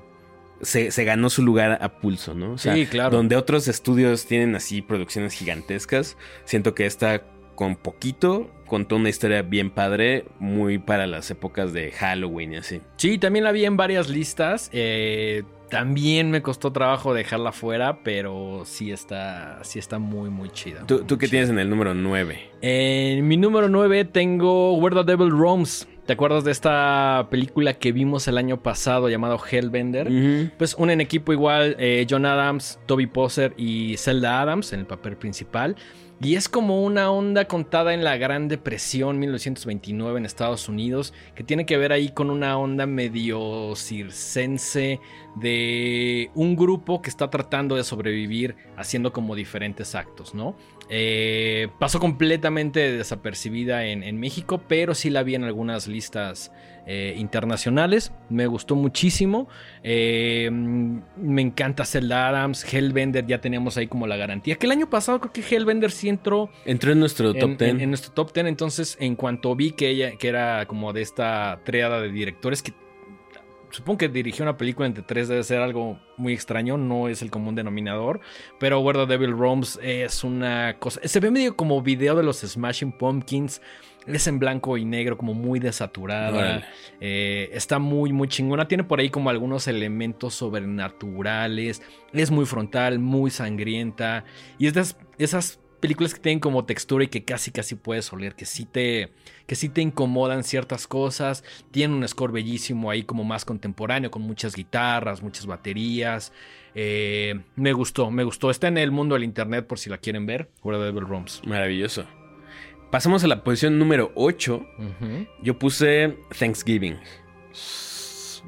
se, se ganó su lugar a pulso, ¿no? O sea, sí, claro. donde otros estudios tienen así producciones gigantescas, siento que esta con poquito contó una historia bien padre, muy para las épocas de Halloween y así. Sí, también la vi en varias listas. eh, también me costó trabajo dejarla fuera, pero sí está, sí está muy, muy chida. ¿Tú, muy tú qué chida. tienes en el número 9? En mi número 9 tengo Where the Devil Roams. ¿Te acuerdas de esta película que vimos el año pasado llamado Hellbender? Pues unen equipo igual eh, John Adams, Toby Poser y Zelda Adams en el papel principal. Y es como una onda contada en la Gran Depresión 1929 en Estados Unidos, que tiene que ver ahí con una onda medio circense de un grupo que está tratando de sobrevivir haciendo como diferentes actos, ¿no? Eh, pasó completamente desapercibida en, en, México, pero sí la vi en algunas listas eh, internacionales. Me gustó muchísimo. Eh, me encanta Zelda Adams. Hellbender ya teníamos ahí como la garantía. Que el año pasado creo que Hellbender sí entró. Entró en nuestro top 10. En, nuestro top 10. Entonces, en cuanto vi que ella, que era como de esta triada de directores que supongo que dirigió una película entre tres debe ser algo muy extraño, no es el común denominador. Pero Where the Devil Roams es una cosa. Se ve medio como video de los Smashing Pumpkins. Es en blanco y negro, como muy desaturada. Eh, está muy, muy chingona. Tiene por ahí como algunos elementos sobrenaturales. Es muy frontal, muy sangrienta. Y es de esas películas que tienen como textura y que casi casi puedes oler, que sí te, que sí te incomodan ciertas cosas. Tiene un score bellísimo ahí como más contemporáneo, con muchas guitarras, muchas baterías. Eh, me gustó, me gustó. Está en el mundo del internet por si la quieren ver. Where the Devil Roams. Maravilloso. Pasamos a la posición número 8. Yo puse Thanksgiving.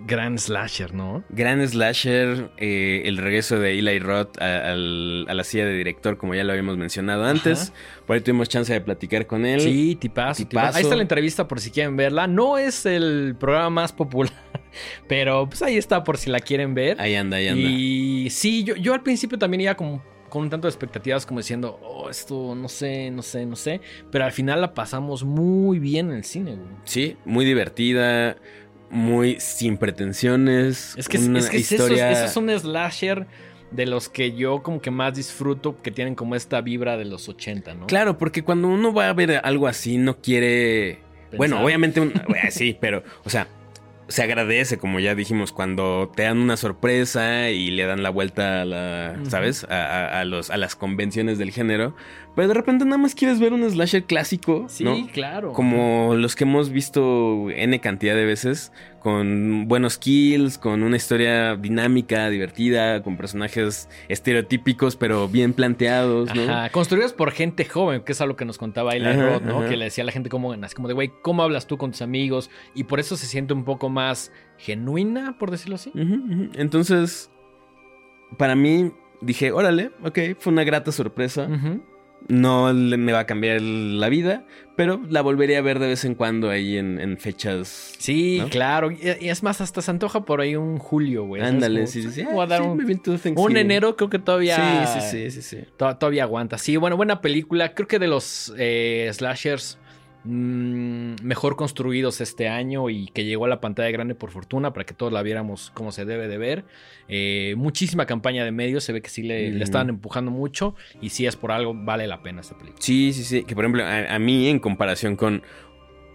Gran slasher, ¿no? Gran slasher, eh, el regreso de Eli Roth a, la silla de director, como ya lo habíamos mencionado antes. Por ahí tuvimos chance de platicar con él. Sí, tipazo, Ahí está la entrevista por si quieren verla. No es el programa más popular, pero pues ahí está por si la quieren ver. Ahí anda, ahí anda. Y sí, yo, yo al principio también iba como con un tanto de expectativas como diciendo, oh, esto no sé, no sé, no sé. Pero al final la pasamos muy bien en el cine, güey. Sí, muy divertida muy sin pretensiones. Es que, una es, que historia... eso, es un slasher de los que yo como que más disfruto, que tienen como esta vibra de los 80, ¿no? Claro, porque cuando uno va a ver algo así, no quiere... Bueno, obviamente, sí, pero, o sea, se agradece, como ya dijimos, cuando te dan una sorpresa y le dan la vuelta a la, ¿sabes? A, los, a las convenciones del género. Pero de repente nada más quieres ver un slasher clásico. Sí, claro. Como los que hemos visto N cantidad de veces con buenos kills, con una historia dinámica, divertida, con personajes estereotípicos pero bien planteados, ¿no? Ajá, construidos por gente joven, que es algo que nos contaba Ayla Roth, ¿no? Que le decía a la gente como, así como de, güey, ¿cómo hablas tú con tus amigos? Y por eso se siente un poco más genuina, por decirlo así. Entonces, para mí, dije, órale, ok, fue una grata sorpresa. No me va a cambiar la vida, pero la volvería a ver de vez en cuando ahí en, fechas. Sí, claro. Y, es más, hasta se antoja por ahí un julio, güey. Ándale, sí, sí, sí. Voy a dar un, enero, creo que todavía. Sí, sí, sí, sí, todavía aguanta. Sí, bueno, buena película. Creo que de los eh, slashers Mm, mejor construidos este año y que llegó a la pantalla grande por fortuna para que todos la viéramos como se debe de ver. Eh, muchísima campaña de medios, se ve que sí le, estaban empujando mucho y si es por algo vale la pena esta película. Sí, sí, sí, que por ejemplo a, mí en comparación con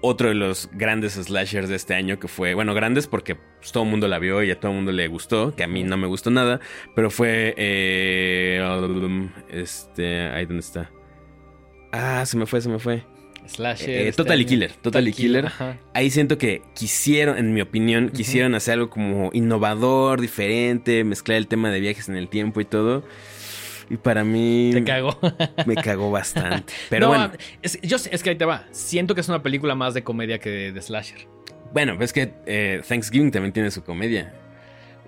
otro de los grandes slashers de este año que fue, bueno, grandes porque pues, todo el mundo la vio y a todo el mundo le gustó, que a mí no me gustó nada, pero fue, eh, este, ahí donde está. Ah, se me fue, se me fue. Slasher. Eh, Totally Killer. Totally Killer. Ahí siento que quisieron, en mi opinión, quisieron hacer algo como innovador, diferente, mezclar el tema de viajes en el tiempo y todo. Y para mí. Te cagó. me cagó bastante. Pero bueno. Es, yo, es que ahí te va. Siento que es una película más de comedia que de, slasher. Bueno, es que eh, Thanksgiving también tiene su comedia.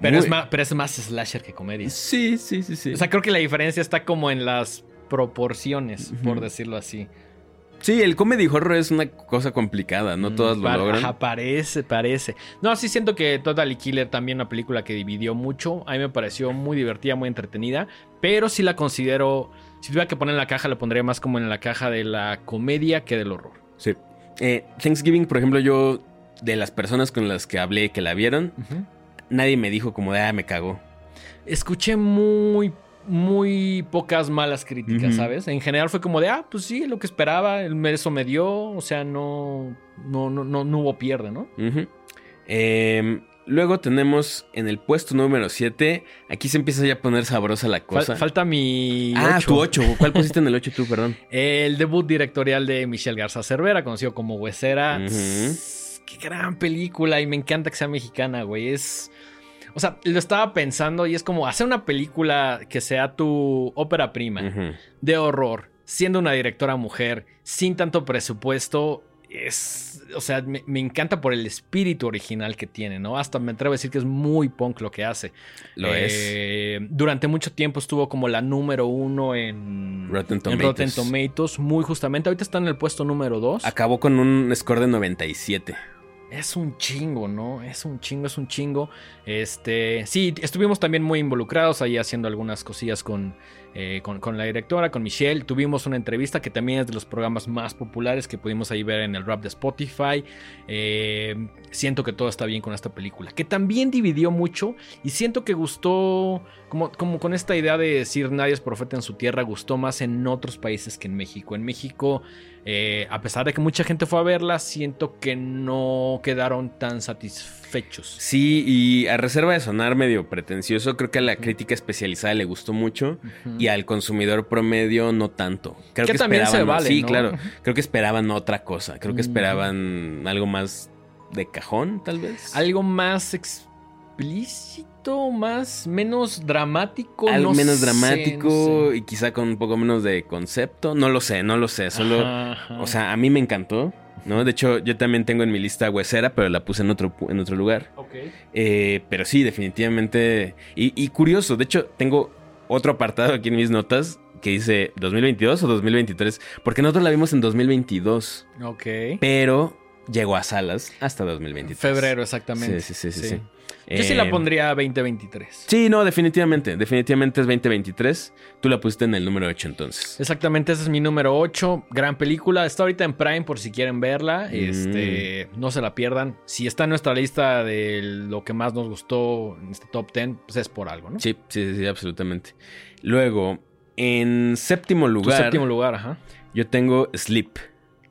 Pero, es más, pero es más slasher que comedia. Sí, sí, sí, sí. O sea, creo que la diferencia está como en las proporciones, por decirlo así. Sí, el comedy horror es una cosa complicada, no mm, todas lo logran. parece, parece. No, sí siento que Totally Killer también una película que dividió mucho. A mí me pareció muy divertida, muy entretenida, pero sí la considero, si tuviera que poner en la caja, la pondría más como en la caja de la comedia que del horror. Sí. Eh, Thanksgiving, por ejemplo, yo, de las personas con las que hablé que la vieron, nadie me dijo como de, ah, me cagó. Escuché muy muy pocas malas críticas, ¿sabes? En general fue como de, ah, pues sí, lo que esperaba, el eso me dio, o sea, no, no, no, no, hubo pierde, ¿no? Em, luego tenemos en el puesto número 7, aquí se empieza ya a poner sabrosa la cosa. falta mi... Ah, tu 8, ¿cuál pusiste en el 8 tú, perdón? El debut directorial de Michelle Garza Cervera, conocido como Huesera. Qué gran película y me encanta que sea mexicana, güey, es... O sea, lo estaba pensando y es como hacer una película que sea tu ópera prima de horror, siendo una directora mujer, sin tanto presupuesto. es, o sea, me, me encanta por el espíritu original que tiene, ¿no? Hasta me atrevo a decir que es muy punk lo que hace. Lo Eh, Durante mucho tiempo estuvo como la número uno en Rotten en. Rotten Tomatoes, muy justamente. Ahorita está en el puesto número dos. Acabó con un score de 97. Es un chingo, ¿no? Es un chingo, es un chingo. Este, sí, estuvimos también muy involucrados ahí haciendo algunas cosillas con, eh, con, la directora, con Michelle. Tuvimos una entrevista que también es de los programas más populares que pudimos ahí ver en el rap de Spotify. Eh, siento que todo está bien con esta película, que también dividió mucho y siento que gustó, como, como con esta idea de decir nadie es profeta en su tierra, gustó más en otros países que en México. En México... Eh, a pesar de que mucha gente fue a verla, siento que no quedaron tan satisfechos. Sí, y a reserva de sonar medio pretencioso, creo que a la crítica especializada le gustó mucho y al consumidor promedio no tanto. Creo Que que, también se esperaban, vale, sí, ¿no? claro. Creo que esperaban otra cosa. Creo que esperaban algo más de cajón, tal vez. Algo más explícito, más menos dramático. Algo no menos sé, dramático no sé. y quizá con un poco menos de concepto. No lo sé, no lo sé. Solo, Ajá, ajá. o sea, a mí me encantó. ¿No? De hecho, yo también tengo en mi lista huesera, pero la puse en otro, en otro lugar. Ok. Eh, pero sí, definitivamente. Y, y curioso, de hecho, tengo otro apartado aquí en mis notas que dice 2022 o 2023, porque nosotros la vimos en 2022, Ok. pero llegó a salas hasta 2023. Febrero, exactamente. Sí, sí, sí, sí, sí. Yo sí la Eh, pondría 2023. Sí, no, definitivamente, definitivamente es 2023. Tú la pusiste en el número 8 entonces. Exactamente, ese es mi número 8. Gran película. Está ahorita en Prime por si quieren verla. Mm. Este, no se la pierdan. Si está en nuestra lista de lo que más nos gustó en este top 10, pues es por algo, ¿no? Sí, sí, sí, absolutamente. Luego, en séptimo Tu lugar, séptimo lugar, ajá. yo tengo Sleep.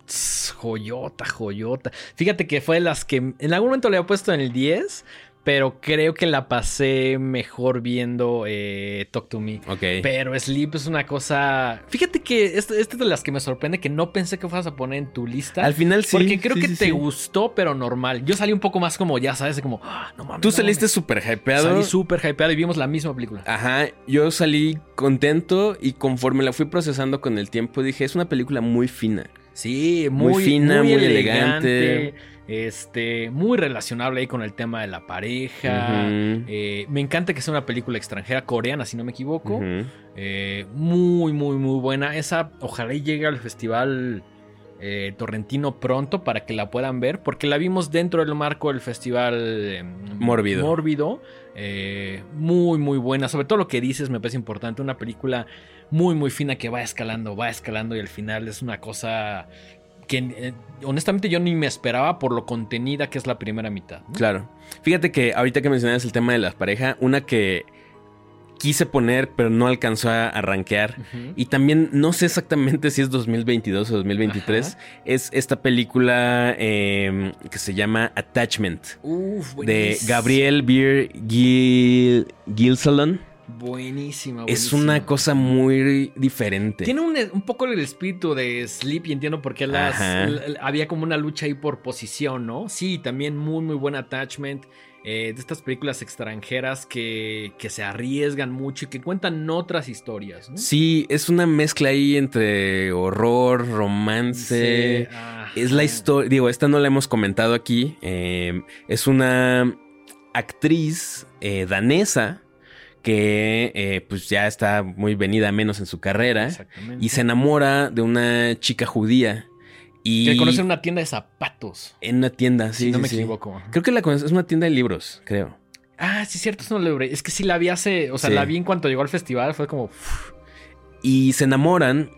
Tss, joyota, joyota. Fíjate que fue de las que en algún momento le había puesto en el 10, pero creo que la pasé mejor viendo eh, Talk to Me. Ok. Pero Sleep es una cosa. Fíjate que esta esta es de las que me sorprende que no pensé que fueras a poner en tu lista. Al final sí. porque creo sí, que sí, te sí. gustó, pero normal. Yo salí un poco más como, ya sabes, como, ah, no mames. Tú no saliste súper hypeado. Salí súper hypeado y vimos la misma película. Ajá, yo salí contento y conforme la fui procesando con el tiempo dije, es una película muy fina. Sí, Muy muy, fina, muy muy elegante, elegante. Este, muy relacionable ahí con el tema de la pareja. Eh, me encanta que sea una película extranjera, coreana, si no me equivoco. Eh, muy, muy, muy buena. Esa, ojalá llegue al festival eh, torrentino pronto para que la puedan ver, porque la vimos dentro del marco del festival eh, Mórbido. Mórbido. Muy, muy buena. Sobre todo lo que dices me parece importante. Una película muy, muy fina que va escalando, va escalando y al final es una cosa que eh, honestamente yo ni me esperaba por lo contenida que es la primera mitad. ¿no? Claro. Fíjate que ahorita que mencionas el tema de las parejas, una que quise poner pero no alcanzó a arranquear. Y también no sé exactamente si es 2022 o 2023. Ajá. Es esta película eh, que se llama Attachment. Uf, De. Gabriel Beer Gil Gilsalon. Buenísima, Es una cosa muy diferente. Tiene un, un poco el espíritu de Sleep y entiendo por qué las, l- había como una lucha ahí por posición, ¿no? Sí, también muy, muy buen attachment. eh, de estas películas extranjeras que, que se arriesgan mucho y que cuentan otras historias, ¿no? Sí, es una mezcla ahí entre horror, romance. Sí. Es la historia, digo, esta no la hemos comentado aquí. eh, es una actriz eh, danesa que eh, pues ya está muy venida menos en su carrera Exactamente. y se enamora de una chica judía y Que conoce en una tienda de zapatos. en una tienda, sí, si no sí, me sí. equivoco. Creo que la conoces, es una tienda de libros, creo. Ah, sí, cierto, es una libre. Es que sí la vi hace. O sea, Sí. la vi en cuanto llegó al festival. Fue como. Y se enamoran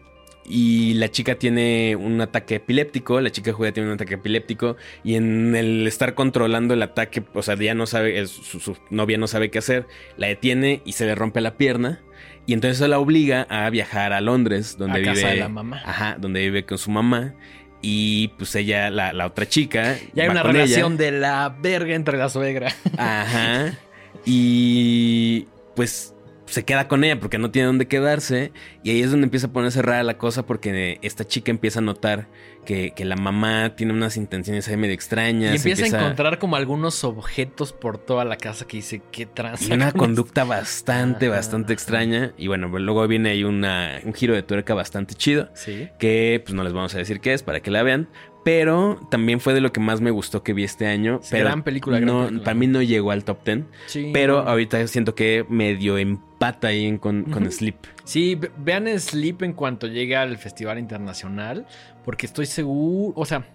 y la chica tiene un ataque epiléptico, la chica judía tiene un ataque epiléptico y en el estar controlando el ataque, o sea, ya no sabe, es- su, su novia no sabe qué hacer, la detiene y se le rompe la pierna y entonces eso la obliga a viajar a Londres, donde A vive casa de la mamá. Ajá, donde vive con su mamá y pues ella, la, la otra chica, Y hay una ella. relación de la verga entre la suegra. Ajá. Y pues se queda con ella porque no tiene dónde quedarse. Y ahí es donde empieza a ponerse rara la cosa porque esta chica empieza a notar que, que la mamá tiene unas intenciones ahí medio extrañas. Y empieza, a encontrar como algunos objetos por toda la casa que dice, qué trans. Y una conducta bastante, bastante extraña. Y bueno, luego viene ahí una, un giro de tuerca bastante chido. Sí. Que pues no les vamos a decir qué es para que la vean. Pero también fue de lo que más me gustó que vi este año. pero gran película, gran no, película. Para mí no llegó al top 10. Sí, pero no. ahorita siento que medio empata ahí en- con. Sleep. Sí, ve- vean Sleep en cuanto llegue al Festival Internacional, porque estoy seguro, o sea,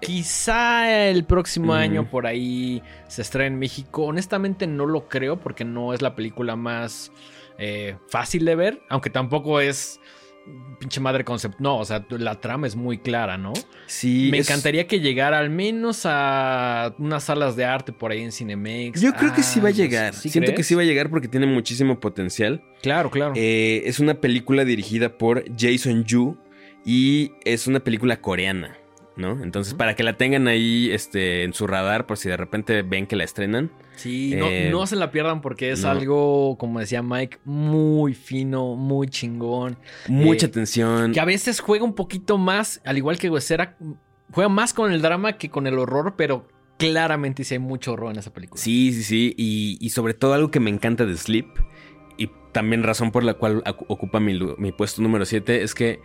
quizá el próximo año por ahí se estrene en México. Honestamente no lo creo porque no es la película más eh, fácil de ver, aunque tampoco es pinche madre concept. No, o sea, la trama es muy clara, ¿no? Sí. Me es- encantaría que llegara al menos a unas salas de arte por ahí en Cinemex. Yo creo que sí va a así. llegar. ¿Sí Siento que sí va a llegar porque tiene muchísimo potencial. Claro, claro. Eh, es una película dirigida por Jason Yu y es una película coreana, ¿no? Entonces, para que la tengan ahí este, en su radar, por si de repente ven que la estrenan. Sí, no, Eh, no se la pierdan porque es no. algo, como decía Mike, muy fino, muy chingón. Mucha Eh, atención. Que a veces juega un poquito más, al igual que Huesera, juega más con el drama que con el horror, pero claramente sí hay mucho horror en esa película. Sí, sí, sí. Y, y sobre todo algo que me encanta de Sleep, y también razón por la cual ocupa mi, mi puesto número 7, es que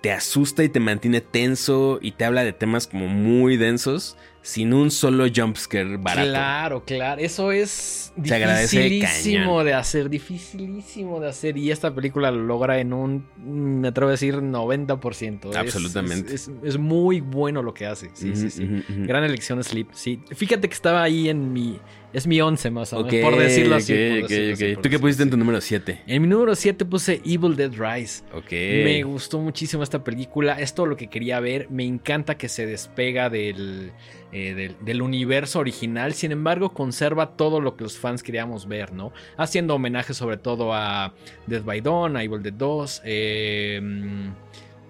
te asusta y te mantiene tenso y te habla de temas como muy densos sin un solo jumpscare barato. Claro, claro. Eso es Se agradece dificilísimo de hacer, dificilísimo de hacer. Y esta película lo logra en un, me atrevo a decir, 90%. Es- Absolutamente. Es, es- es muy bueno lo que hace. Sí, sí, sí. Gran elección Sleep, sí. Fíjate que estaba ahí en mi... Es mi 11 más o menos, por decirlo así. ok, por ok, decirlo así, ok. por ¿Tú qué pusiste en tu número 7? En mi número 7 puse Evil Dead Rise. Ok. Me gustó muchísimo esta película. Es todo lo que quería ver. Me encanta que se despega del, eh, del, del universo original. Sin embargo, conserva todo lo que los fans queríamos ver, ¿no? Haciendo homenaje sobre todo a Dead by Dawn, a Evil Dead 2. eh, di-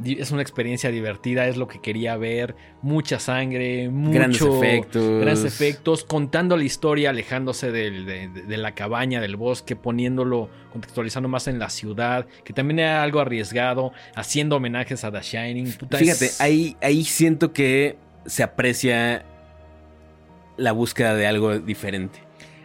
es una experiencia divertida, es lo que quería ver. Mucha sangre, mucho, Grandes efectos. grandes efectos, contando la historia, alejándose del- de, la cabaña, del bosque, poniéndolo, contextualizando más en la ciudad, que también era algo arriesgado, haciendo homenajes a The Shining. Puta, Fíjate, es- ahí, ahí siento que se aprecia la búsqueda de algo diferente.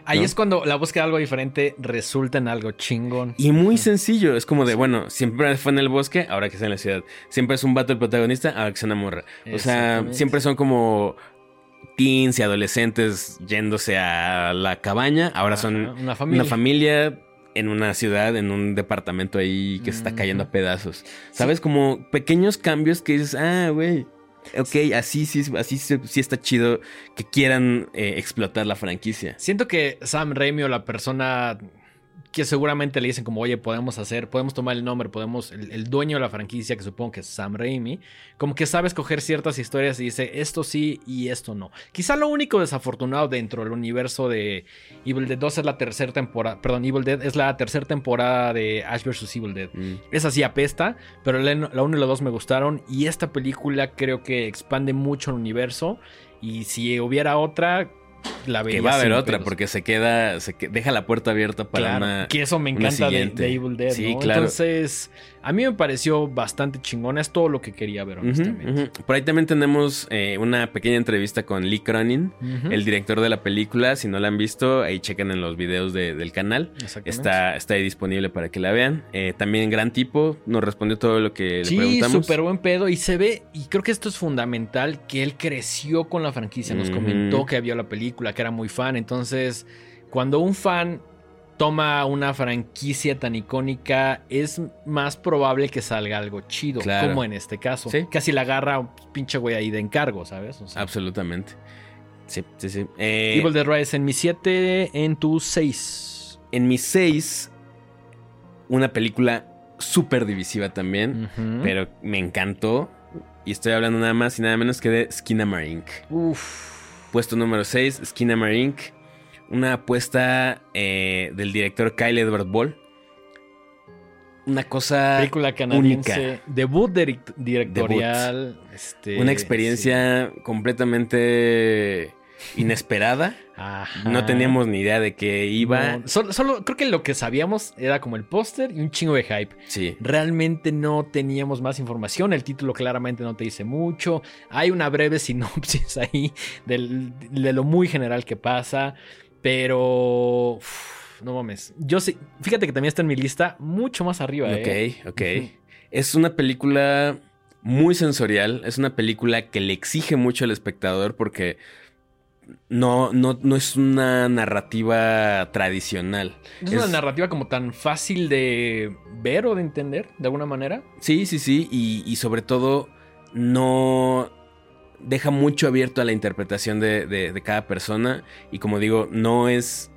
Ahí es cuando la búsqueda de algo diferente resulta en algo chingón. Y muy sencillo, es como de, bueno, siempre fue en el bosque, ahora que está en la ciudad. Siempre es un vato el protagonista, ahora que es una morra. O sea, siempre son como teens y adolescentes yéndose a la cabaña, ahora son una familia. una familia en una ciudad, en un departamento ahí que se está cayendo a pedazos. ¿Sabes? Como pequeños cambios que dices, ah, güey. Ok, así sí, así sí, está chido que quieran eh, explotar la franquicia. Siento que Sam Raimi o la persona que seguramente le dicen como, oye, podemos hacer, podemos tomar el nombre, podemos, el, el dueño de la franquicia, que supongo que es Sam Raimi, como que sabe escoger ciertas historias y dice, esto sí y esto no. Quizá lo único desafortunado dentro del universo de Evil Dead 2 es la tercera temporada, perdón, Evil Dead es la tercera temporada de Ash vs. Evil Dead. Mm. Esa sí apesta, pero la 1 y la 2 me gustaron y esta película creo que expande mucho el universo y si hubiera otra, la Que va a haber otra, porque se queda, se deja la puerta abierta para Claro, una. que eso me encanta de, de Evil Dead, Sí, ¿no? claro. Entonces, a mí me pareció bastante chingona, es todo lo que quería ver, honestamente. Por ahí también tenemos eh, una pequeña entrevista con Lee Cronin, el director de la película. Si no la han visto, ahí chequen en los videos de- del canal. Está, está ahí disponible para que la vean. Eh, también gran tipo, nos respondió todo lo que le Sí, preguntamos. súper buen pedo. Y se ve, y creo que esto es fundamental, que él creció con la franquicia. Nos comentó que vio la película, que era muy fan. Entonces, cuando un fan toma una franquicia tan icónica, es más probable que salga algo chido, Claro. como en este caso. Sí. Casi la agarra un pinche güey ahí de encargo, ¿sabes? O sea, Absolutamente. Sí, sí, sí. Eh, Evil Dead Rise en mi 7, en tu 6. en mi 6, una película súper divisiva también, pero me encantó. Y estoy hablando nada más y nada menos que de Skinamarink. Uf. Puesto número 6, Skinamarink. Una apuesta eh, del director Kyle Edward Ball. Una cosa. Película canadiense. única. Debut direct- directorial. este, Una experiencia completamente inesperada. Ajá. No teníamos ni idea de qué iba. No, solo, solo creo que lo que sabíamos era como el póster y un chingo de hype. Sí. Realmente no teníamos más información. El título claramente no te dice mucho. Hay una breve sinopsis ahí del- de lo muy general que pasa. Pero. uf, no mames. Yo sí. Fíjate que también está en mi lista mucho más arriba. ¿eh? Ok, ok. Es una película muy sensorial. Es una película que le exige mucho al espectador porque no, no, no es una narrativa tradicional. Es una Es- narrativa como tan fácil de ver o de entender, de alguna manera. Sí, sí, sí. Y, y sobre todo, no deja mucho abierto a la interpretación de, de- cada persona. Y como digo, no es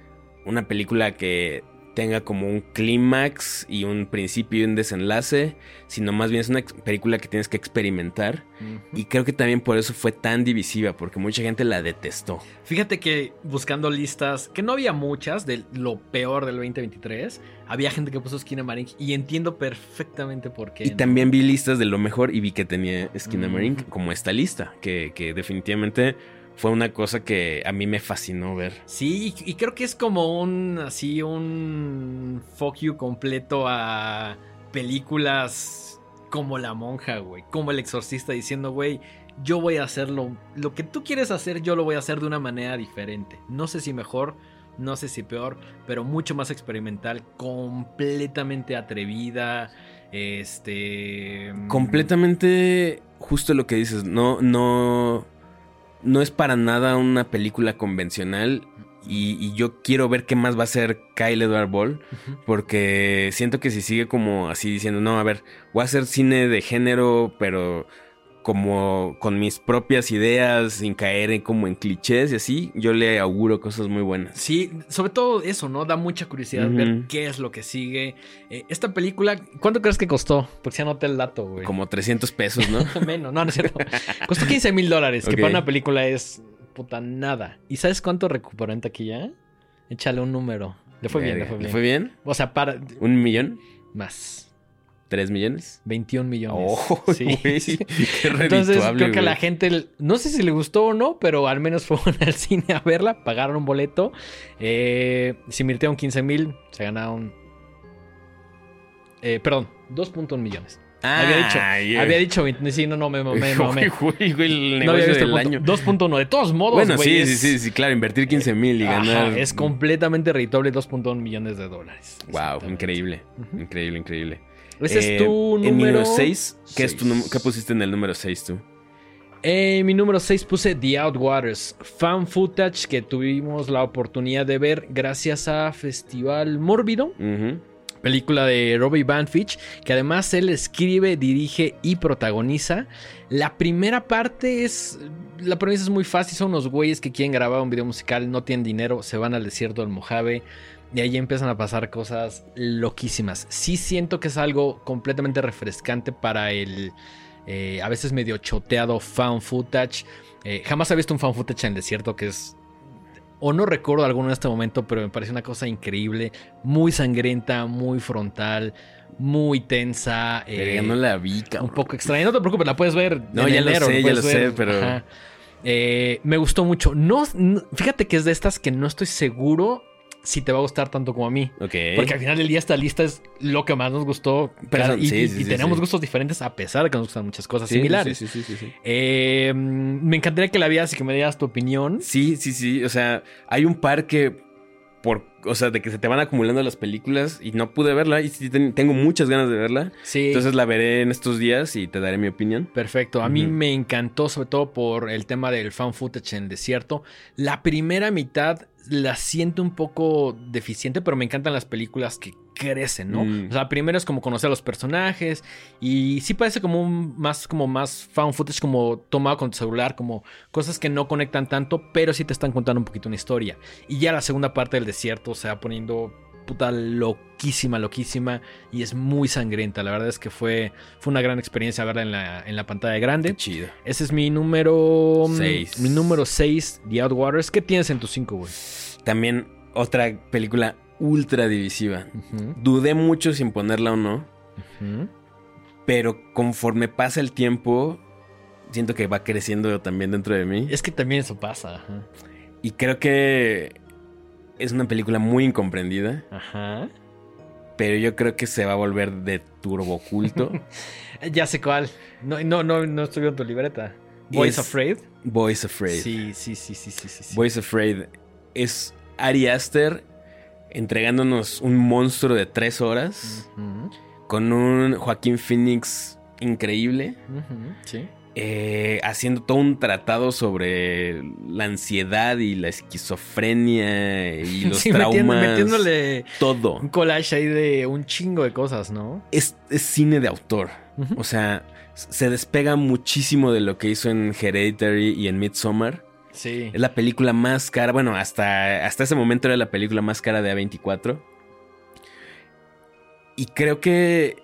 una película que tenga como un clímax y un principio y un desenlace, sino más bien es una película que tienes que experimentar. Y creo que también por eso fue tan divisiva, porque mucha gente la detestó. Fíjate que buscando listas, que no había muchas de lo peor del 2023, había gente que puso Skinamarink y entiendo perfectamente por qué. Y ¿no? también vi listas de lo mejor y vi que tenía Skinamarink Ujú. como esta lista, que, que definitivamente fue una cosa que a mí me fascinó ver. Sí, y y creo que es como un, así, un fuck you completo a películas como La Monja, güey, como El Exorcista diciendo, güey, yo voy a hacerlo, lo que tú quieres hacer, yo lo voy a hacer de una manera diferente. No sé si mejor, no sé si peor, pero mucho más experimental, completamente atrevida, este... mm, Completamente justo lo que dices, no, no, no es para nada una película convencional y, y yo quiero ver qué más va a hacer Kyle Edward Ball. Porque siento que si sigue como así diciendo, no, a ver, voy a hacer cine de género, pero como con mis propias ideas, sin caer en, como en clichés y así, yo le auguro cosas muy buenas. Sí, sobre todo eso, ¿no? Da mucha curiosidad ver qué es lo que sigue. Eh, esta película, ¿cuánto crees que costó? Porque si anoté el dato, güey. Como 300 pesos, ¿no? Menos, no, no es cierto. Costó 15 mil dólares, que para una película es puta nada. ¿Y sabes cuánto recuperó en taquilla? Échale un número. Le fue bien, le fue bien. ¿Le fue bien? O sea, para ¿Un millón? más. ¿Tres millones? 21 millones. Oh, Sí. qué Entonces creo que a la gente, no sé si le gustó o no, pero al menos fueron al cine a verla, pagaron un boleto, eh, se invirtieron 15 mil, se ganaron, eh, perdón, 2.1 millones. había dicho, Ay, había dicho, 20, sí, no, no, me mamé, me mamé. Güey, güey, el No negocio visto el del punto. año. 2.1, de todos modos, Bueno, güey, sí, es- sí, sí, sí, claro, invertir 15 mil y Ajá, ganar. es completamente redituable 2.1 millones de dólares. Wow, increíble. Increíble, increíble. Ese Eh, es tu En mi número número 6, ¿qué, es tu seis. num- ¿qué pusiste en el número 6 tú? En mi número 6 puse The Outwaters, fan footage que tuvimos la oportunidad de ver gracias a Festival Mórbido, película de Robbie Banfitch, que además él escribe, dirige y protagoniza. La primera parte es, la premisa es muy fácil, son unos güeyes que quieren grabar un video musical, no tienen dinero, se van al desierto del Mojave. Y ahí empiezan a pasar cosas loquísimas. Sí siento que es algo completamente refrescante para el eh, a veces medio choteado fan footage. Eh, jamás he visto un fan footage en el desierto que es... O no recuerdo alguno en este momento, pero me parece una cosa increíble. Muy sangrienta, muy frontal, muy tensa. eh, Verga, no la vi, cabrón. un poco extraña. No te preocupes, la puedes ver. No, en ya lo sé, ya lo sé, pero- Ajá. Eh, me gustó mucho. No, no- fíjate que es de estas que no estoy seguro si te va a gustar tanto como a mí. Ok. Porque al final del día esta lista es lo que más nos gustó. Pero y, sí, sí, y sí, tenemos gustos diferentes a pesar de que nos gustan muchas cosas similares. Sí, sí, sí, sí, sí. Eh, me encantaría que la vieras y que me dieras tu opinión. Sí, sí, sí. O sea, hay un par que por, o sea, de que se te van acumulando las películas y no pude verla y tengo muchas ganas de verla. Sí. Entonces la veré en estos días y te daré mi opinión. Perfecto. A mí me encantó, sobre todo por el tema del fan footage en el desierto. La primera mitad la siento un poco deficiente, pero me encantan las películas que crecen, ¿no? Mm. O sea, primero es como conocer a los personajes y sí parece como un más como más fan footage como tomado con tu celular, como cosas que no conectan tanto, pero sí te están contando un poquito una historia. Y ya la segunda parte del desierto se va poniendo puta loquísima, loquísima y es muy sangrienta. La verdad es que fue, fue una gran experiencia verla en la, en la pantalla grande. Qué chido. Ese es mi número Seis. Mi número 6, The Outwaters. ¿Qué tienes en tu 5, güey? También otra película ultra divisiva. Dudé mucho sin ponerla o no, pero conforme pasa el tiempo siento que va creciendo también dentro de mí. Es que también eso pasa. Ajá. Y creo que es una película muy incomprendida. Ajá. Pero yo creo que se va a volver de turbo culto. ya sé cuál. No, no, no, no estoy viendo tu libreta. Boys Es- Afraid. Boys Afraid. Sí, sí, sí, sí, sí, sí. Boys Afraid es Ari Aster entregándonos un monstruo de tres horas con un Joaquín Phoenix increíble. Sí. Eh, haciendo todo un tratado sobre la ansiedad y la esquizofrenia y los Sí, traumas. metiéndole Todo. un collage ahí de un chingo de cosas, ¿no? Es, es cine de autor. O sea, se despega muchísimo de lo que hizo en Hereditary y en Midsommar. Sí. Es la película más cara. Bueno, hasta, hasta ese momento era la película más cara de A24. Y creo que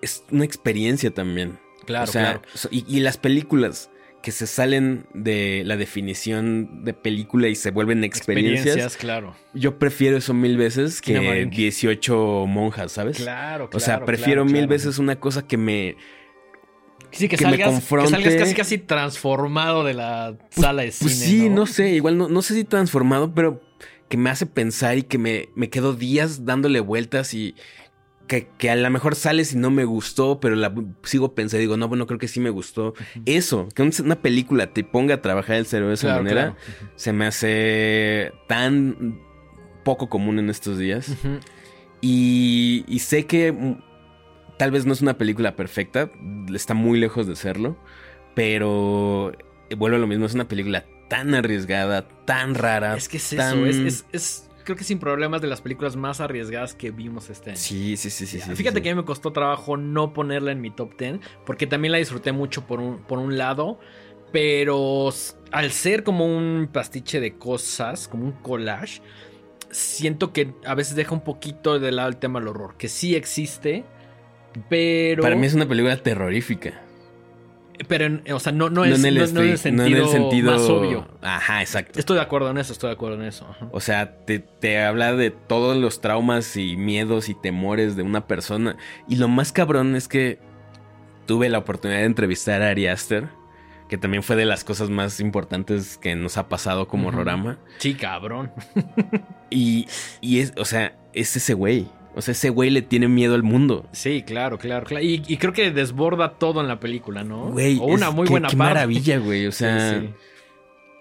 es una experiencia también. Claro, o sea, claro. y, y las películas que se salen de la definición de película y se vuelven experiencias, claro. yo prefiero eso mil veces que Cinemarink. 18 monjas, ¿sabes? Claro, claro. o sea, prefiero claro, mil claro. veces una cosa que me... Sí, que, que me salgas, confronte. que salgas casi casi transformado de la sala de cine. Pues sí, ¿no? no sé, igual no, no sé si transformado, pero que me hace pensar y que me, me quedo días dándole vueltas y que, que a lo mejor sales y no me gustó, pero la sigo pensando digo, no, bueno, creo que sí me gustó. Eso, que un- una película te ponga a trabajar el cerebro de esa Claro, manera, claro. se me hace tan poco común en estos días. Y, y sé que tal vez no es una película perfecta, está muy lejos de serlo, pero vuelve a lo mismo, es una película tan arriesgada, tan rara. Es que es eso, es, es, es- creo que sin problemas de las películas más arriesgadas que vimos este año. Sí, sí, sí, sí. sí, Fíjate sí. que a mí me costó trabajo no ponerla en mi top 10, porque también la disfruté mucho por un, por un lado, pero al ser como un pastiche de cosas, como un collage, siento que a veces deja un poquito de lado el tema del horror, que sí existe, pero... Para mí es una película terrorífica. Pero, en- o sea, no, no, es, no- no en el street- sentido, no en el sentido más obvio. Ajá, exacto. Estoy de acuerdo en eso, estoy de acuerdo en eso. ajá. O sea, te, te habla de todos los traumas y miedos y temores de una persona. Y lo más cabrón es que tuve la oportunidad de entrevistar a Ari Aster, que también fue de las cosas más importantes que nos ha pasado como Ujú. Rorama. Sí, cabrón. Y, y es, o sea, es ese güey. O sea, ese güey le tiene miedo al mundo. Sí, claro, claro, claro. Y, y creo que desborda todo en la película, ¿no? Güey, o una es- muy qué- buena qué parte. maravilla, güey. O sea, sí.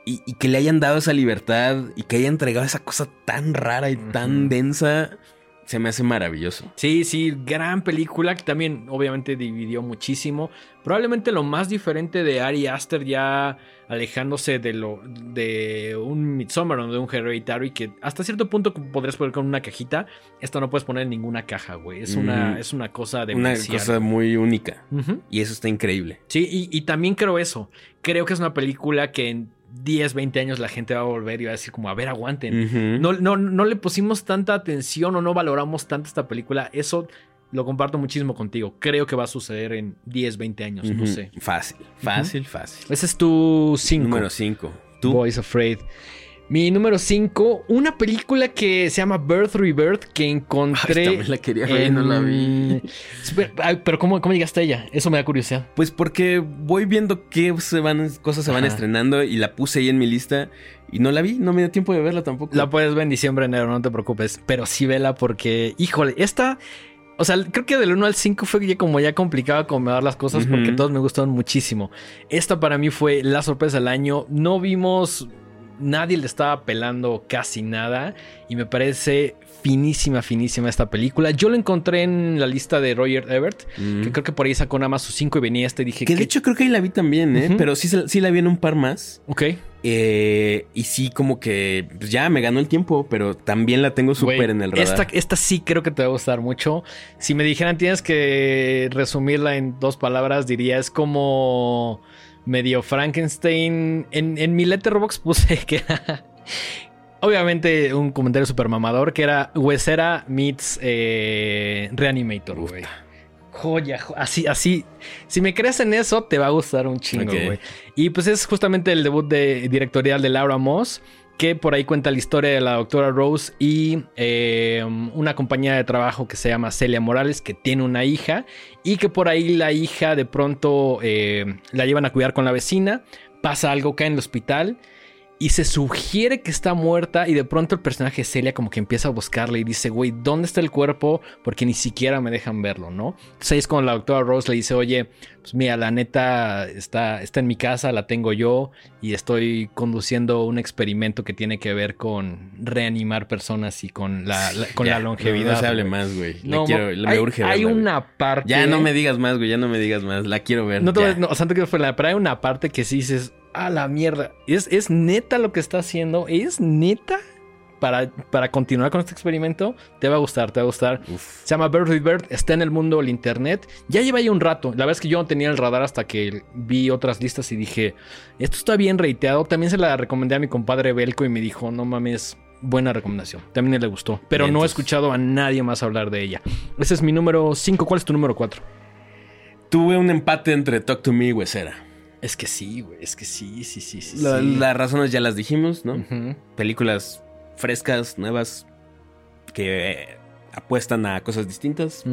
Y, y que le hayan dado esa libertad y que haya entregado esa cosa tan rara y tan densa, se me hace maravilloso. Sí, sí, gran película que también obviamente dividió muchísimo. Probablemente lo más diferente de Ari Aster ya alejándose de lo de un Midsommar o de un Hereditary que hasta cierto punto podrías poner con una cajita. Esto no puedes poner en ninguna caja, güey. Es una Mm. es una cosa de Una cosa muy única. Y eso está increíble. Sí, y, y también creo eso. Creo que es una película que en 10, 20 años la gente va a volver y va a decir como, a ver, aguanten. No, no, no le pusimos tanta atención o no valoramos tanto esta película. Eso lo comparto muchísimo contigo. Creo que va a suceder en 10, 20 años, no sé. Fácil, fácil, fácil. Ese es tu 5. Número 5. ¿Tú? Boys Afraid. Mi número 5, una película que se llama Birth Rebirth que Ay, encontré. también la quería ver y no la vi. Ay, pero ¿cómo, ¿cómo llegaste a ella? Eso me da curiosidad. Pues porque voy viendo qué se van, cosas se van Ajá. estrenando y la puse ahí en mi lista y no la vi, no me dio tiempo de verla tampoco. La puedes ver en diciembre, enero, no te preocupes. Pero sí vela porque, híjole, esta... O sea, creo que del 1 al 5 fue ya como ya complicado acomodar las cosas porque todos me gustaron muchísimo. Esta para mí fue la sorpresa del año. No vimos... Nadie le estaba pelando casi nada. Y me parece finísima, finísima esta película. Yo la encontré en la lista de Roger Ebert. Mm. Que creo que por ahí sacó nada más sus 5 y venía esta y dije... Que de ¿qué? hecho creo que ahí la vi también, ¿eh? Pero sí, sí la vi en un par más. Ok. Eh, y sí, como que pues ya me ganó el tiempo, pero también la tengo súper en el radar. Esta, esta sí creo que te va a gustar mucho. Si me dijeran tienes que resumirla en dos palabras, diría es como medio Frankenstein. En, en mi letterbox puse que era obviamente un comentario super mamador que era Huesera meets eh, Reanimator, güey. Joya, jo- así, así. Si me crees en eso, te va a gustar un chingo, güey. Y pues es justamente el debut de, directorial de Laura Moss. Que por ahí cuenta la historia de la doctora Rose y eh, una compañía de trabajo que se llama Celia Morales, que tiene una hija y que por ahí la hija de pronto eh, la llevan a cuidar con la vecina, pasa algo, cae en el hospital y se sugiere que está muerta y de pronto el personaje Celia como que empieza a buscarla y dice, güey, ¿dónde está el cuerpo? Porque ni siquiera me dejan verlo, ¿no? Entonces ahí es cuando la doctora Rose le dice, oye, pues mira, la neta está, está en mi casa, la tengo yo y estoy conduciendo un experimento que tiene que ver con reanimar personas y con la, con la longevidad. No, se hable más, güey. No, quiero, me hay, urge Hay una parte... Ya no me digas más, güey, ya no me digas más, la quiero ver. No, te, no, o sea, no fue la, pero hay una parte que sí dices a la mierda. ¿Es, es neta lo que está haciendo. Es neta. Para, para, continuar con este experimento, te va a gustar, te va a gustar. Se llama Bird with Bird, está en el mundo del internet. Ya lleva ahí un rato. La verdad es que yo no tenía el radar hasta que vi otras listas y dije, esto está bien reiteado. También se la recomendé a mi compadre Belco y me dijo, no mames, buena recomendación. También le gustó. Pero no he escuchado a nadie más hablar de ella. Ese es mi número 5. ¿Cuál es tu número 4? Tuve un empate entre Talk to Me y Huesera. Es que sí, güey. Es que sí, sí, sí, sí. La- sí. Las razones ya las dijimos, ¿no? Películas frescas, nuevas, que eh, apuestan a cosas distintas.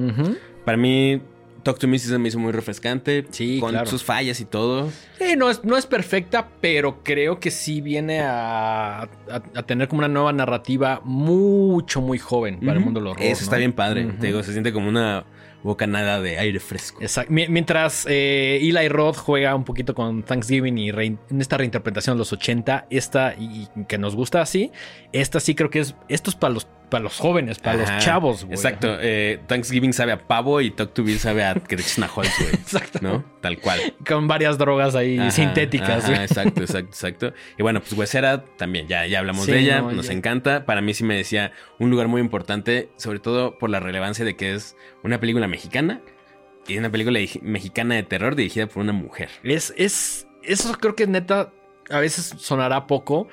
Para mí, Talk to Me se me hizo muy refrescante. Sí, Con claro. sus fallas y todo. Sí, no es, no es perfecta, pero creo que sí viene a, a- a tener como una nueva narrativa mucho, muy joven para el mundo del horror. Eso está bien padre. Te digo, se siente como una bocanada de aire fresco. Exacto. Mi- Mientras eh, Eli Roth juega un poquito con Thanksgiving y en esta reinterpretación de los 80, esta que nos gusta así, esta sí creo que es, esto es para los, para los jóvenes, para Ajá. los chavos, güey. Exacto. eh, Thanksgiving sabe a pavo y Talk to Me sabe a que te eches una Hulk, güey. Exacto. ¿No? Tal cual. Con varias drogas ahí Ajá, sintéticas. güey. exacto, exacto, exacto. Y bueno, pues Huesera también, ya, ya hablamos Sí, de ella, no, nos ya. encanta. Para mí sí me decía un lugar muy importante, sobre todo por la relevancia de que es una película mexicana y una película mexicana de terror dirigida por una mujer. Es, es, eso creo que neta, a veces sonará poco,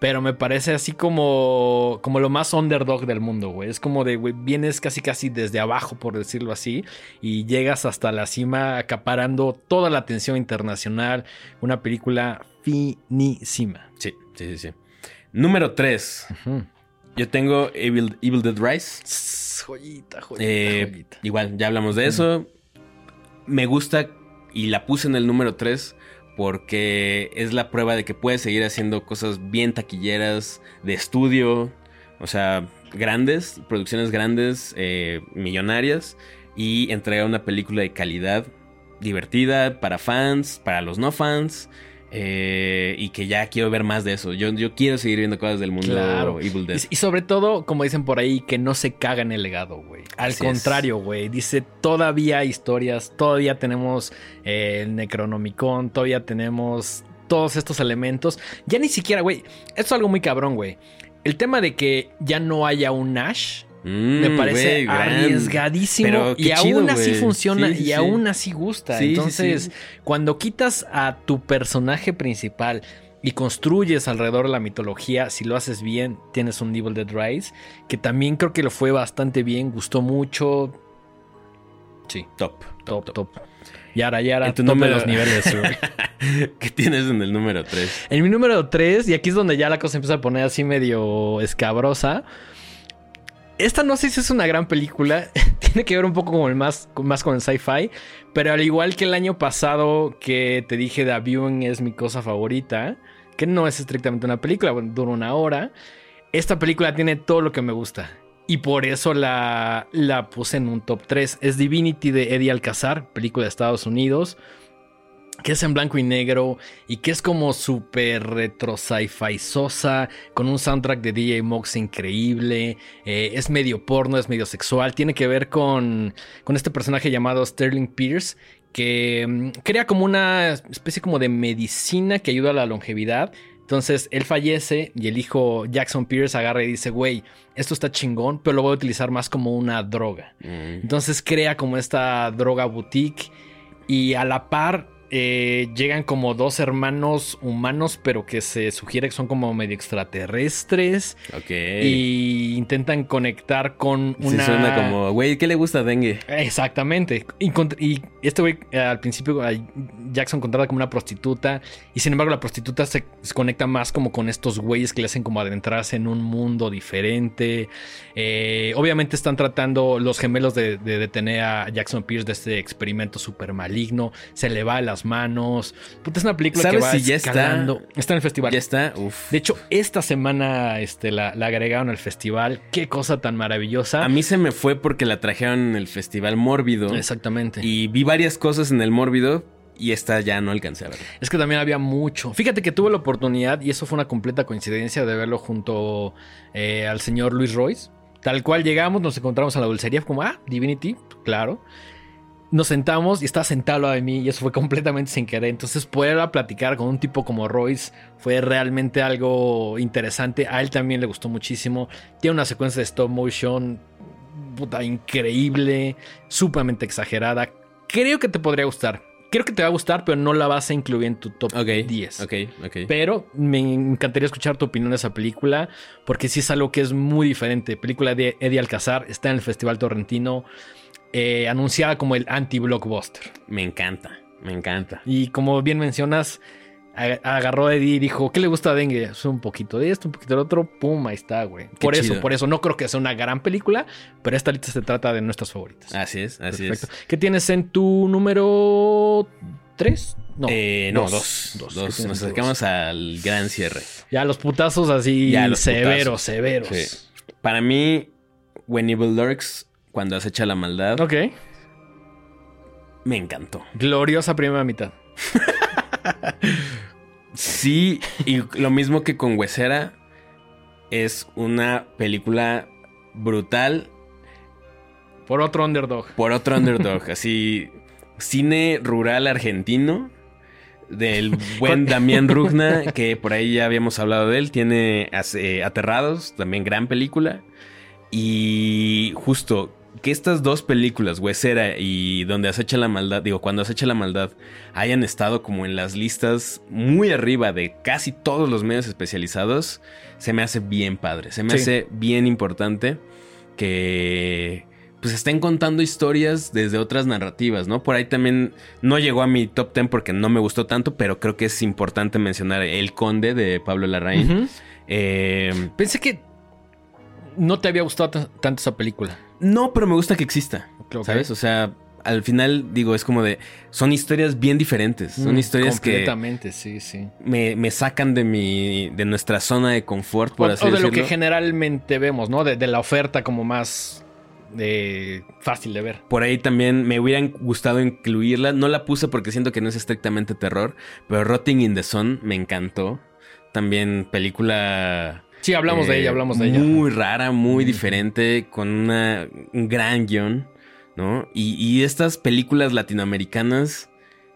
pero me parece así como, como lo más underdog del mundo, güey. Es como de, güey, vienes casi casi desde abajo, por decirlo así, y llegas hasta la cima acaparando toda la atención internacional. Una película finísima. Sí, sí, sí, sí. Número 3. Ujú. Yo tengo Evil, Evil Dead Rise. Joyita, Eh, joyita. igual, ya hablamos de eso. Me gusta y la puse en el número 3 porque es la prueba de que puedes seguir haciendo cosas bien taquilleras, de estudio, o sea, grandes, producciones grandes, eh, millonarias, y entregar una película de calidad, divertida, para fans, para los no fans. Eh, y que ya quiero ver más de eso. Yo, yo quiero seguir viendo cosas del mundo Claro. Evil Dead. Y, y sobre todo, como dicen por ahí, que no se caga en el legado, güey. Al Así contrario, güey. Dice, todavía hay historias, todavía tenemos eh, el Necronomicon, todavía tenemos todos estos elementos. Ya ni siquiera, güey. Esto es algo muy cabrón, güey. El tema de que ya no haya un Ash me Mm, parece gran- arriesgadísimo Pero y chido, aún así funciona Sí, sí, y sí. aún así gusta. Entonces, cuando quitas a tu personaje principal y construyes alrededor de la mitología, si lo haces bien, tienes un Evil Dead Rise, que también creo que lo fue bastante bien, gustó mucho. Sí, Top. top, top. Yara, Yara, En top número- los niveles. ¿Qué tienes en el número 3? En mi número 3, y aquí es donde ya la cosa empieza a poner así medio escabrosa. Esta no sé si es una gran película. Tiene que ver un poco con el más, con- más con el sci-fi. Pero al igual que el año pasado que te dije The Viewing es mi cosa favorita. Que no es estrictamente una película, dura una hora. Esta película tiene todo lo que me gusta. Y por eso la, la puse en un top 3. Es Divinity de Eddie Alcazar, película de Estados Unidos que es en blanco y negro y que es como súper retro sci-fi sosa, con un soundtrack de DJ Mox increíble, eh, es medio porno, es medio sexual, tiene que ver con, con este personaje llamado Sterling Pierce, que mm, crea como una especie como de medicina que ayuda a la longevidad. Entonces él fallece y el hijo Jackson Pierce agarra y dice, güey, esto está chingón, pero lo voy a utilizar más como una droga. Mm. Entonces crea como esta droga boutique y a la par eh, llegan como dos hermanos humanos, pero que se sugiere que son como medio extraterrestres. Ok. Y intentan conectar con Sí, una. suena como, güey, ¿qué le gusta a Dengue? Exactamente. Y, y este güey al principio Jackson contrata como una prostituta y sin embargo la prostituta se, se conecta más como con estos güeyes que le hacen como adentrarse en un mundo diferente. Eh, obviamente están tratando los gemelos de, de detener a Jackson Pierce de este experimento súper maligno. Se le va a las manos. Puta, es una película que ¿Sabes va si ya está? en el festival. Ya está, uf. De hecho, esta semana este, la, la agregaron al festival. Qué cosa tan maravillosa. A mí se me fue porque la trajeron en el Festival Mórbido. Exactamente. Y vi varias cosas en el Mórbido y esta ya no alcancé a ver. Es que también había mucho. Fíjate que tuve la oportunidad, y eso fue una completa coincidencia, de verlo junto eh, al señor Luis Royce. Tal cual llegamos, nos encontramos en la dulcería, como, ah, Divinity, claro. Nos sentamos y estaba sentado al lado de mí, y eso fue completamente sin querer. Entonces, poder platicar con un tipo como Royce fue realmente algo interesante. A él también le gustó muchísimo. Tiene una secuencia de stop motion puta, increíble, sumamente exagerada. Creo que te podría gustar. Creo que te va a gustar, pero no la vas a incluir en tu top Ok. 10. Ok, ok. Pero me encantaría escuchar tu opinión de esa película, porque sí es algo que es muy diferente. Película de Eddie Alcazar, está en el Festival Torrentino, eh, anunciada como el anti-blockbuster. Me encanta, me encanta. Y como bien mencionas, ag- agarró a Eddie y dijo, ¿qué le gusta a Dengue? Es un poquito de esto, un poquito del otro, pum, ahí está, güey. Por eso, por eso, no creo que sea una gran película, pero esta lista se trata de nuestras favoritas. Así es, así Perfecto. es. ¿Qué tienes en tu número 3? No, Eh, no, dos. Dos. ¿Qué tienes en Nos acercamos al gran cierre. Ya los putazos así Ya, los severos, putazos. severos. Sí. Para mí, When Evil Lurks, cuando acecha la maldad, Ok. me encantó. Gloriosa primera mitad. Sí, y lo mismo que con Huesera, es una película brutal Por otro underdog. por otro underdog. así, cine rural argentino del buen Damián Rugna, que por ahí ya habíamos hablado de él. Tiene eh, Aterrados, también gran película. Y justo que estas dos películas, Huesera y Donde acecha la maldad, digo, cuando acecha la maldad, hayan estado como en las listas muy arriba de casi todos los medios especializados, se me hace bien padre, se me Sí. hace bien importante que pues estén contando historias desde otras narrativas, ¿no? Por ahí también no llegó a mi top 10 porque no me gustó tanto, pero creo que es importante mencionar El Conde de Pablo Larraín. Eh, Pensé que no te había gustado tanto esa película. No, pero me gusta que exista. ¿sabes? O sea, al final digo, es como de, son historias bien diferentes, son Mm, historias que Completamente, sí, sí. me, me sacan de mi, de nuestra zona de confort, por O, así o de lo que generalmente vemos, ¿no? De, de la oferta como más eh, fácil de ver. Por ahí también me hubieran gustado incluirla. No la puse porque siento que no es estrictamente terror. Pero Rotting in the Sun me encantó. También película. Sí, hablamos de eh, ella, hablamos de ella. Muy rara, muy Mm. diferente, con una, un gran guion, ¿no? Y, y estas películas latinoamericanas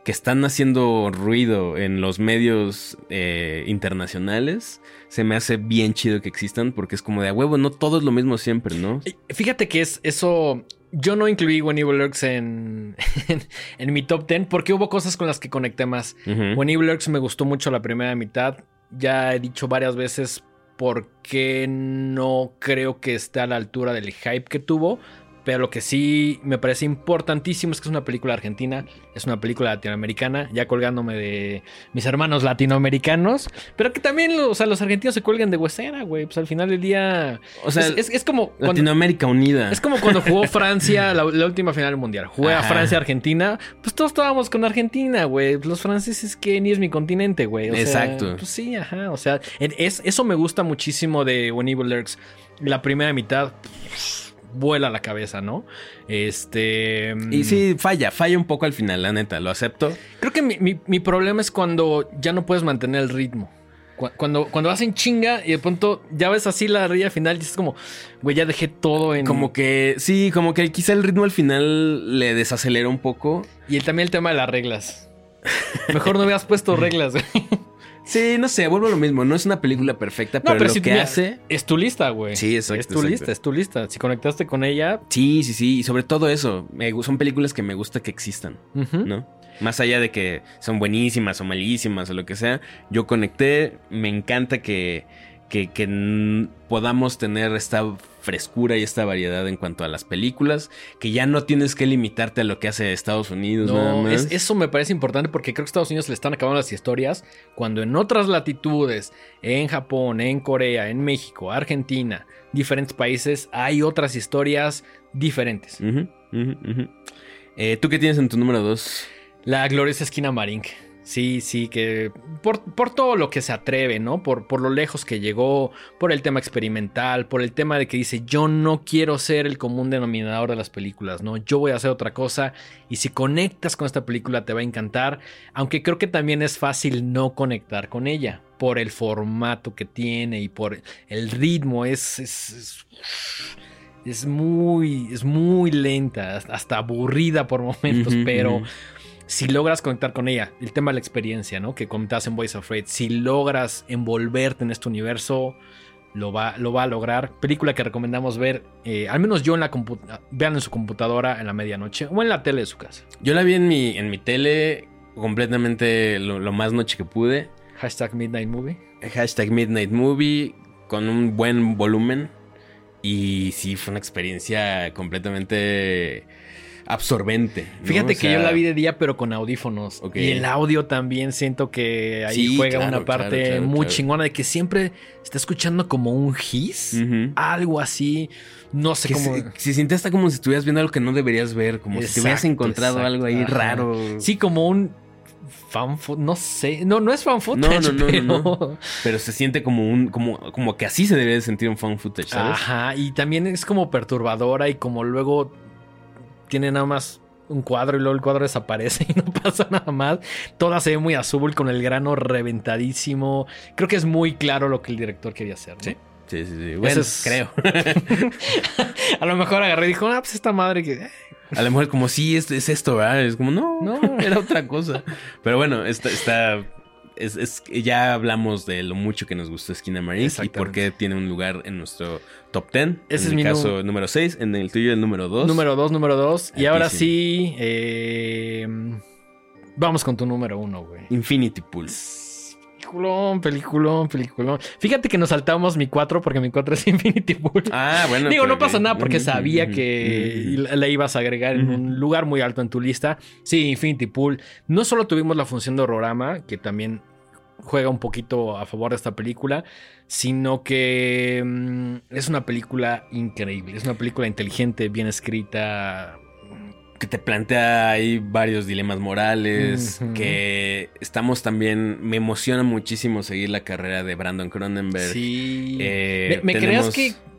que están haciendo ruido en los medios eh, internacionales, se me hace bien chido que existan porque es como de a huevo, no todo es lo mismo siempre, ¿no? Eh, Fíjate que es eso. Yo no incluí When Evil Lurks en, en, en mi top 10 porque hubo cosas con las que conecté más. Ujú. When Evil Lurks me gustó mucho la primera mitad. Ya he dicho varias veces por qué no creo que esté a la altura del hype que tuvo. Pero lo que sí me parece importantísimo es que es una película argentina, es una película latinoamericana, ya colgándome de mis hermanos latinoamericanos, pero que también o sea, los argentinos se cuelgan de huesera, güey. Pues al final del día. O sea, es, es- es como. cuando- Latinoamérica unida. es como cuando jugó Francia la, la última final mundial. Jugué a. Francia-Argentina. Pues todos estábamos con Argentina, güey. Los franceses que ni es mi continente, güey. O sea, Exacto. pues sí, ajá. O sea, es, eso me gusta muchísimo de When Evil Lurks. La primera mitad pff, vuela la cabeza, ¿no? Este. Y sí, falla, falla un poco al final, la neta, lo acepto. Creo que mi, mi- mi problema es cuando ya no puedes mantener el ritmo. Cu- Cuando, cuando vas en chinga y de pronto ya ves así la rilla final y dices como, güey, ya dejé todo en... Como que, sí, como que quizá el ritmo al final le desacelera un poco. Y el- también el tema de las reglas. Mejor no hubieras puesto reglas, güey. Sí, no sé, vuelvo a lo mismo. No es una película perfecta, pero, lo si que mira, hace. Es tu lista, güey. Sí, exacto, Es tu exacto. lista, es tu lista. Si conectaste con ella. Sí, sí, sí. Y sobre todo eso. me son películas que me gusta que existan. ¿no? Más allá de que son buenísimas o malísimas o lo que sea, yo conecté, me encanta que, que, podamos tener esta frescura y esta variedad en cuanto a las películas, que ya no tienes que limitarte a lo que hace Estados Unidos nada No, más. es- eso me parece importante porque creo que Estados Unidos le están acabando las historias cuando en otras latitudes, en Japón, en Corea, en México, Argentina, diferentes países, hay otras historias diferentes. Eh, ¿Tú qué tienes en tu número 2? La gloriosa esquina Marink. Sí, sí, que por, por todo lo que se atreve, ¿no? Por, por lo lejos que llegó, por el tema experimental, por el tema de que dice, yo no quiero ser el común denominador de las películas, ¿no? Yo voy a hacer otra cosa y si conectas con esta película te va a encantar, aunque creo que también es fácil no conectar con ella, por el formato que tiene y por el ritmo, es... es, es es muy, es muy lenta, hasta aburrida por momentos, pero. Si logras conectar con ella, el tema de la experiencia, ¿no? Que comentabas en Voice of si logras envolverte en este universo, lo va, lo va a lograr. Película que recomendamos ver, eh, al menos yo en la computadora, vean en su computadora en la medianoche o en la tele de su casa. Yo la vi en mi, en mi tele completamente lo, lo más noche que pude. Hashtag Midnight Movie. Hashtag Midnight Movie con un buen volumen. Y sí, fue una experiencia completamente absorbente. ¿no? Fíjate O que yo la vi de día, pero con audífonos. Y el audio también siento que ahí Sí, juega claro, una parte claro, claro, muy chingona de que siempre está escuchando como un hiss, algo así. No sé cómo. se, se siente hasta como si estuvieras viendo algo que no deberías ver, como si te hubieras encontrado exacto, algo ahí ajá. raro. Sí, como un fan no sé. No, no es fan footage, no, no, pero... no. Pero se siente como un, como, como que así se debería de sentir un fan footage, ¿sabes? Ajá, y también es como perturbadora y como luego tiene nada más un cuadro y luego el cuadro desaparece y no pasa nada más. Toda se ve muy azul con el grano reventadísimo. Creo que es muy claro lo que el director quería hacer. ¿no? Sí. Sí, sí, sí. Bueno, es- creo. A lo mejor agarré y dijo, ah, pues esta madre que... eh, A lo mejor como sí, es, es esto, ¿verdad? Es como, no, No. era otra cosa. Pero bueno, está, está es, es- ya hablamos de lo mucho que nos gustó Esquina Marine y por qué tiene un lugar en nuestro top 10. Ese en es mi caso, número 6, en el tuyo, el número 2. Número dos, número dos. Y ahora sí, eh, vamos con tu número uno, güey. Infinity Pool. Peliculón, peliculón, peliculón. Fíjate que nos saltamos mi 4 porque mi 4 es Infinity Pool. Ah, bueno. Digo, no pasa nada porque sabía que la ibas a agregar en un lugar muy alto en tu lista. Sí, Infinity Pool. No solo tuvimos la función de Horrorama, que también juega un poquito a favor de esta película, sino que mm, es una película increíble. Es una película inteligente, bien escrita. que te plantea ahí varios dilemas morales, que estamos también, me emociona muchísimo seguir la carrera de Brandon Cronenberg. Sí. Eh, ¿Me, me tenemos- creas que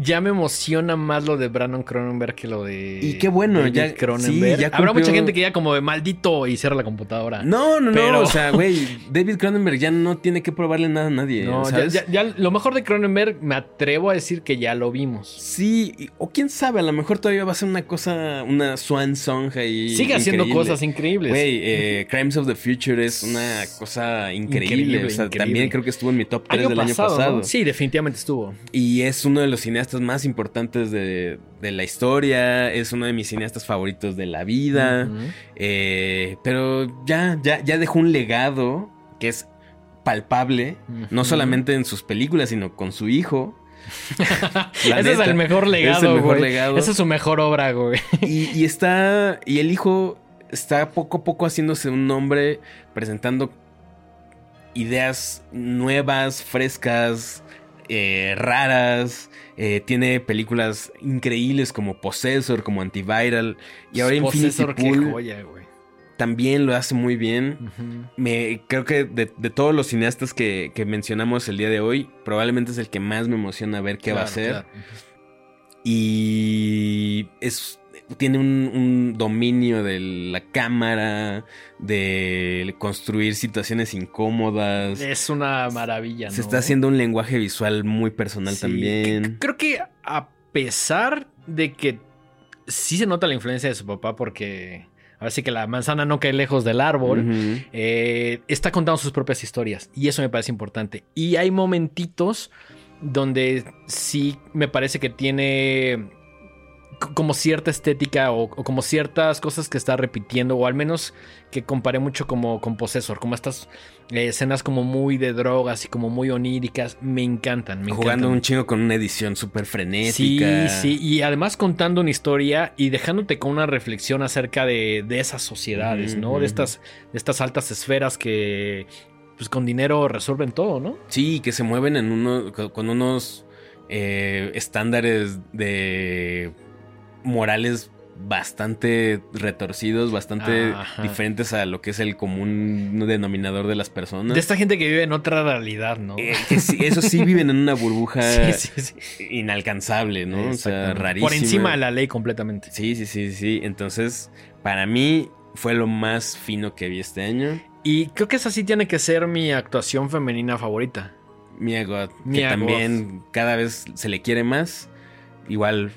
ya me emociona más lo de Brandon Cronenberg que lo de. Y qué bueno, David ya- Cronenberg. sí, ya Habrá mucha gente que ya como de maldito y cierra la computadora. No, no, Pero- no, o sea, güey, David Cronenberg ya no tiene que probarle nada a nadie, No, ya, ¿sabes? ya- ya lo mejor de Cronenberg me atrevo a decir que ya lo vimos. Sí, o quién sabe, a lo mejor todavía va a ser una cosa, una swan song ahí. Sigue haciendo cosas increíbles. Güey, eh, Crimes of the Future es una cosa increíble. Increíble, o sea, increíble. también creo que estuvo en mi top 3 del año ¿no? pasado. Sí, definitivamente estuvo. Y es uno de los cineastas más importantes de, de la historia. Es uno de mis cineastas favoritos de la vida. Eh, pero ya, ya, ya dejó un legado que es palpable. No solamente en sus películas, sino con su hijo. Ese es el mejor legado, es el mejor güey. legado. Esa es su mejor obra, güey. Y, y está. Y el hijo está poco a poco haciéndose un nombre, presentando ideas nuevas, frescas, eh, raras. eh, tiene películas increíbles como Possessor, como Antiviral. Y ahora Infinity Possessor, qué Pool joya, güey. también lo hace muy bien. Me, creo que de, de todos los cineastas que, que mencionamos el día de hoy, probablemente es el que más me emociona ver qué va a hacer. claro. Y es. Tiene un, un dominio de la cámara, de construir situaciones incómodas. Es una maravilla, Se ¿no? está haciendo un lenguaje visual muy personal Sí, también. Creo que a pesar de que sí se nota la influencia de su papá, porque ahora sí que la manzana no cae lejos del árbol. Eh, está contando sus propias historias y eso me parece importante. Y hay momentitos donde sí me parece que tiene como cierta estética o, o, como ciertas cosas que está repitiendo, o al menos que comparé mucho como con Possessor, como estas eh, escenas como muy de drogas y como muy oníricas, me encantan. Me Jugando encantan. un chingo con una edición súper frenética. Sí, sí, y además contando una historia y dejándote con una reflexión acerca de, de esas sociedades, ¿no? De estas, de estas altas esferas que pues con dinero resuelven todo, ¿no? Sí, que se mueven en uno, con unos eh, estándares de morales bastante retorcidos, bastante Ajá. diferentes a lo que es el común denominador de las personas. De esta gente que vive en otra realidad, ¿no? Eh, sí, eso sí viven en una burbuja sí, sí, inalcanzable, ¿no? O sea, rarísima. Por encima de la ley completamente. Sí, sí, sí, sí. Entonces, para mí fue lo más fino que vi este año. Y creo que esa sí tiene que ser mi actuación femenina favorita. Mia God, Mia que también cada vez se le quiere más. Igual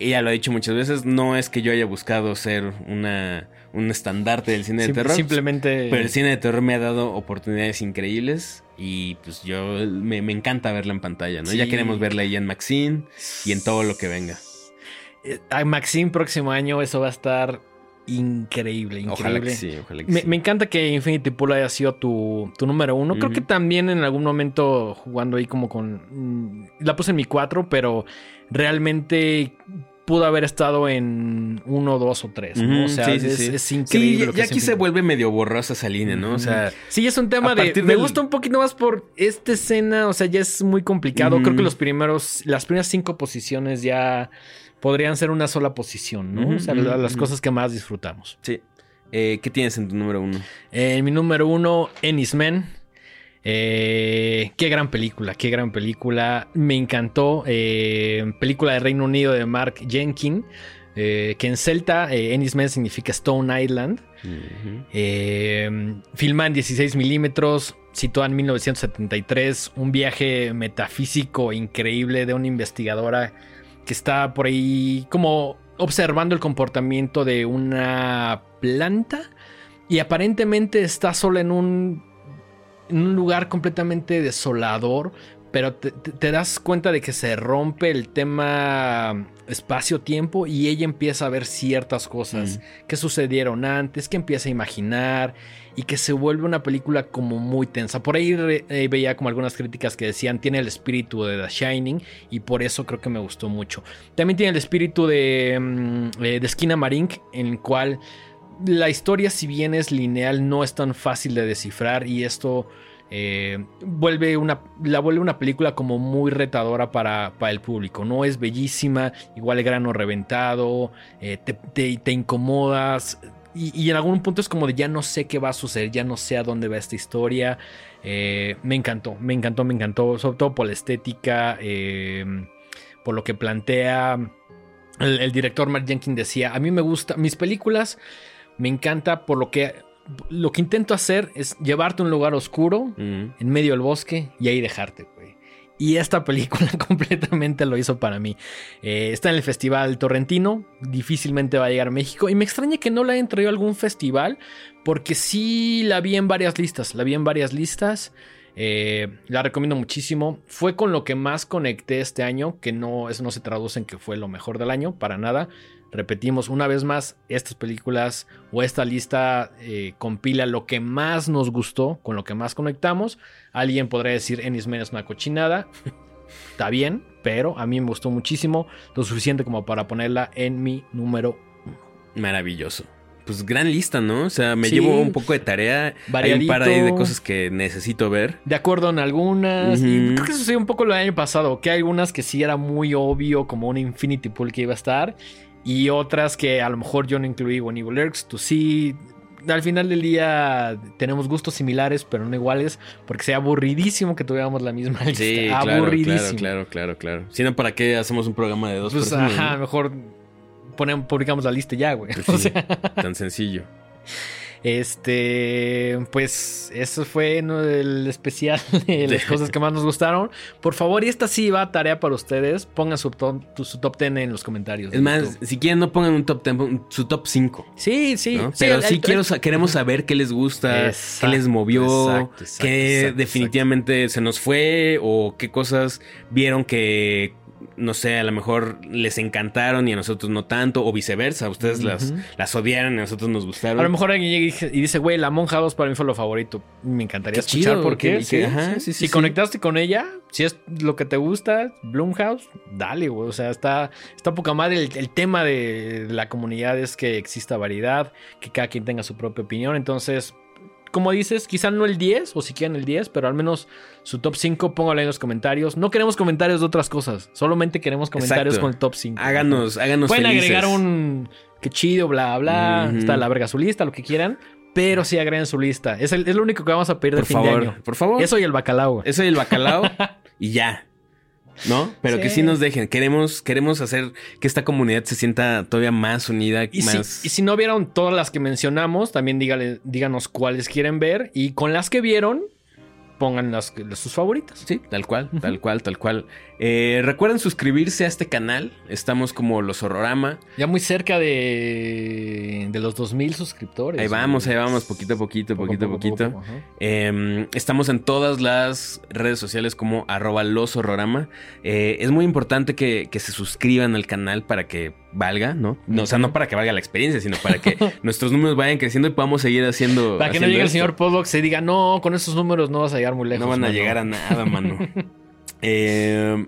ella lo ha dicho muchas veces, no es que yo haya buscado ser una, un estandarte del cine de Sim terror. Simplemente. Pero el cine de terror me ha dado oportunidades increíbles y pues yo me, me encanta verla en pantalla, ¿no? Sí. Ya queremos verla ahí en Maxine y en todo lo que venga. Eh, A Maxine próximo año eso va a estar increíble, increíble. Ojalá que sí, ojalá que me, sí. me, encanta que Infinity Pool haya sido tu, tu número uno. Uh -huh. Creo que también en algún momento jugando ahí como con... Mmm, la puse en mi cuatro, pero realmente pudo haber estado en uno, dos o tres, ¿no? O sea, sí, sí, es, sí. es, increíble. Ya, ya aquí se vuelve medio borrosa esa línea, ¿no? O sea, sí, es un tema de. Me gusta un poquito más por esta escena. O sea, ya es muy complicado. Creo que los primeros, las primeras cinco posiciones ya podrían ser una sola posición, ¿no? O sea, las cosas que más disfrutamos. Sí. Eh, ¿Qué tienes en tu número uno? Eh, en mi número uno, Ennis Men. Eh, qué gran película, qué gran película. Me encantó. Eh, película de Reino Unido de Mark Jenkin. Eh, que en celta, Ennismen significa Stone Island. Uh -huh. filma en 16 milímetros. Situada en 1973. Un viaje metafísico increíble de una investigadora que está por ahí como observando el comportamiento de una planta. Y aparentemente está sola en un en un lugar completamente desolador, pero te, das cuenta de que se rompe el tema espacio-tiempo y ella empieza a ver ciertas cosas mm. que sucedieron antes, que empieza a imaginar y que se vuelve una película como muy tensa. Por ahí eh, veía como algunas críticas que decían tiene el espíritu de The Shining y por eso creo que me gustó mucho. También tiene el espíritu de, mm, de Esquina Marink en el cual la historia, si bien es lineal, no es tan fácil de descifrar y esto eh, vuelve una, la vuelve una película como muy retadora para, para el público. No es bellísima, igual grano reventado, eh, te, te, incomodas. Y, y, en algún punto es como de ya no sé qué va a suceder, ya no sé a dónde va esta historia. Eh, me encantó, me encantó, me encantó, sobre todo por la estética, por lo que plantea. El, el director Mark Jenkins decía, a mí me gusta, mis películas me encanta por lo que lo que intento hacer es llevarte a un lugar oscuro en medio del bosque y ahí dejarte, güey. Y esta película completamente lo hizo para mí. Eh, está en el Festival Torrentino, difícilmente va a llegar a México. Y me extraña que no la hayan traído a algún festival, porque sí la vi en varias listas. La vi en varias listas. Eh, la recomiendo muchísimo. Fue con lo que más conecté este año, que no, eso no se traduce en que fue lo mejor del año, para nada. Repetimos una vez más, estas películas o esta lista eh, compila lo que más nos gustó, con lo que más conectamos. Alguien podría decir Ennismen es una cochinada. Está bien, pero a mí me gustó muchísimo, lo suficiente como para ponerla en mi número. Maravilloso. Pues gran lista, ¿no? O sea, me sí, llevo un poco de tarea. Variadito, Hay un par ahí de cosas que necesito ver. De acuerdo en algunas. Uh -huh. Y creo que sucedió un poco el año pasado. Que hay algunas que sí era muy obvio, como un Infinity Pool que iba a estar y otras que a lo mejor yo no incluí o Evil Lurks, tú sí. Al final del día tenemos gustos similares, pero no iguales, porque sería aburridísimo que tuviéramos la misma lista. Sí, aburridísimo. Claro, claro, claro, claro. Si no, ¿para qué hacemos un programa de dos pues, personas? Ajá, ¿no? mejor ponemos, publicamos la lista ya, güey. Pues sí, o sea... Tan sencillo. Este, pues eso fue el especial de las cosas que más nos gustaron. Por favor, y esta sí va a tarea para ustedes. Pongan su top, su top 10 en los comentarios. Es más, YouTube. si quieren, no pongan un top 10, su top 5. Sí, sí. ¿no? sí Pero el, sí el, quiero, queremos saber qué les gusta, exacto, qué les movió, exacto, exacto, qué definitivamente se nos fue o qué cosas vieron que no sé, a lo mejor les encantaron y a nosotros no tanto, o viceversa, ustedes las, las odiaron y a nosotros nos gustaron. A lo mejor alguien llega y dice- güey, la Monja 2 para mí fue lo favorito. Me encantaría Qué escuchar chido, por qué. sí, sí, si conectaste con ella, si es lo que te gusta, Bloomhouse, dale, güey. O sea, está, está poca madre. El, el tema de la comunidad es que exista variedad, que cada quien tenga su propia opinión. Entonces, como dices, quizá no el 10 o si quieren el 10, pero al menos su top 5, póngalo en los comentarios. No queremos comentarios de otras cosas, solamente queremos comentarios Exacto. con el top 5. Háganos, háganos Pueden felices. agregar un que chido, bla, bla, está la verga su lista, lo que quieran, pero sí agreguen su lista. Es, el- es lo único que vamos a pedir de Por fin de favor, año. por favor. Eso y el bacalao. Eso y el bacalao y ya. ¿No? Pero que Sí. sí nos dejen. Queremos, queremos hacer que esta comunidad se sienta todavía más unida, Y, más. si, y si no vieron todas las que mencionamos, también dígale- díganos cuáles quieren ver. Y con las que vieron, pongan las, sus favoritas. Sí, tal cual, tal cual, tal cual. Eh, recuerden suscribirse a este canal. Estamos como los Horrorama. Ya muy cerca de, de los 2000 suscriptores. Ahí vamos, ahí vamos, poquito a poquito, Poco, poquito a poquito. poco. Eh, estamos en todas las redes sociales como arroba los horrorama. Eh, es muy importante que, que se suscriban al canal para que valga, ¿no? no o sea, no para que valga la experiencia, sino para que nuestros números vayan creciendo y podamos seguir haciendo. Para que no llegue el señor Podbox y diga, no, con esos números no vas a llegar muy lejos. No van a mano". llegar a nada, mano. Eh,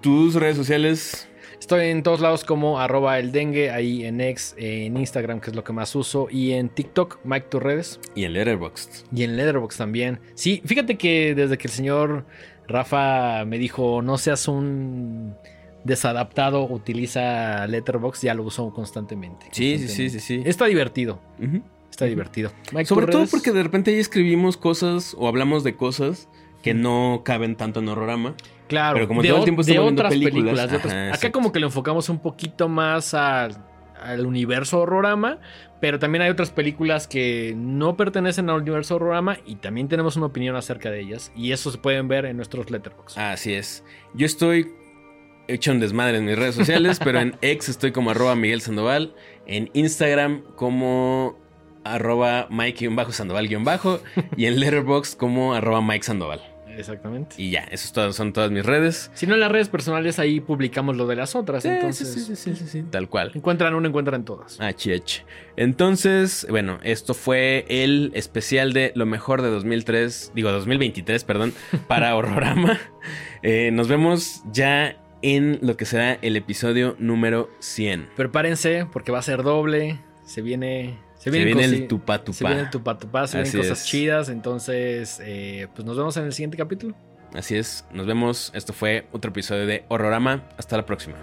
Tus redes sociales. Estoy en todos lados como arroba el dengue, ahí en X, en Instagram, que es lo que más uso, y en TikTok, Mike tus redes, Y en Letterboxd. y en Letterboxd también. Sí, fíjate que desde que el señor Rafa me dijo, no seas un desadaptado, utiliza Letterboxd, ya lo uso constantemente. Sí, sí, sí, sí, sí. Está divertido, está divertido. Mike, Sobre ¿tus todo redes? porque de repente ahí escribimos cosas o hablamos de cosas que no caben tanto en Horrorama. Claro, Pero como de, todo el tiempo de otras películas. películas. de otras- Ajá, Acá como que lo enfocamos un poquito más al, al universo horrorama, pero también hay otras películas que no pertenecen al universo horrorama y también tenemos una opinión acerca de ellas. Y eso se pueden ver en nuestros letterbox. Así es. Yo estoy hecho un desmadre en mis redes sociales, pero en X estoy como arroba Miguel Sandoval. En Instagram como arroba Mike-Sandoval- y en Letterboxd como arroba Mike Sandoval. Exactamente. Y ya, esas son todas mis redes. Si no en las redes personales, ahí publicamos lo de las otras. Sí, entonces, sí, sí, sí, sí, sí, tal cual. encuentran uno, encuentran todas. Ah, chich. Entonces, bueno, esto fue el especial de lo mejor de 2003, digo 2023, perdón, para Horrorama. Eh, nos vemos ya en lo que será el episodio número 100. Prepárense porque va a ser doble. Se viene. Se Se viene, cosi- el tupá Se tupá. viene el tupa tupa, se Así vienen cosas es. chidas. Entonces, eh, pues nos vemos en el siguiente capítulo. Así es, nos vemos. Esto fue otro episodio de Horrorama. Hasta la próxima.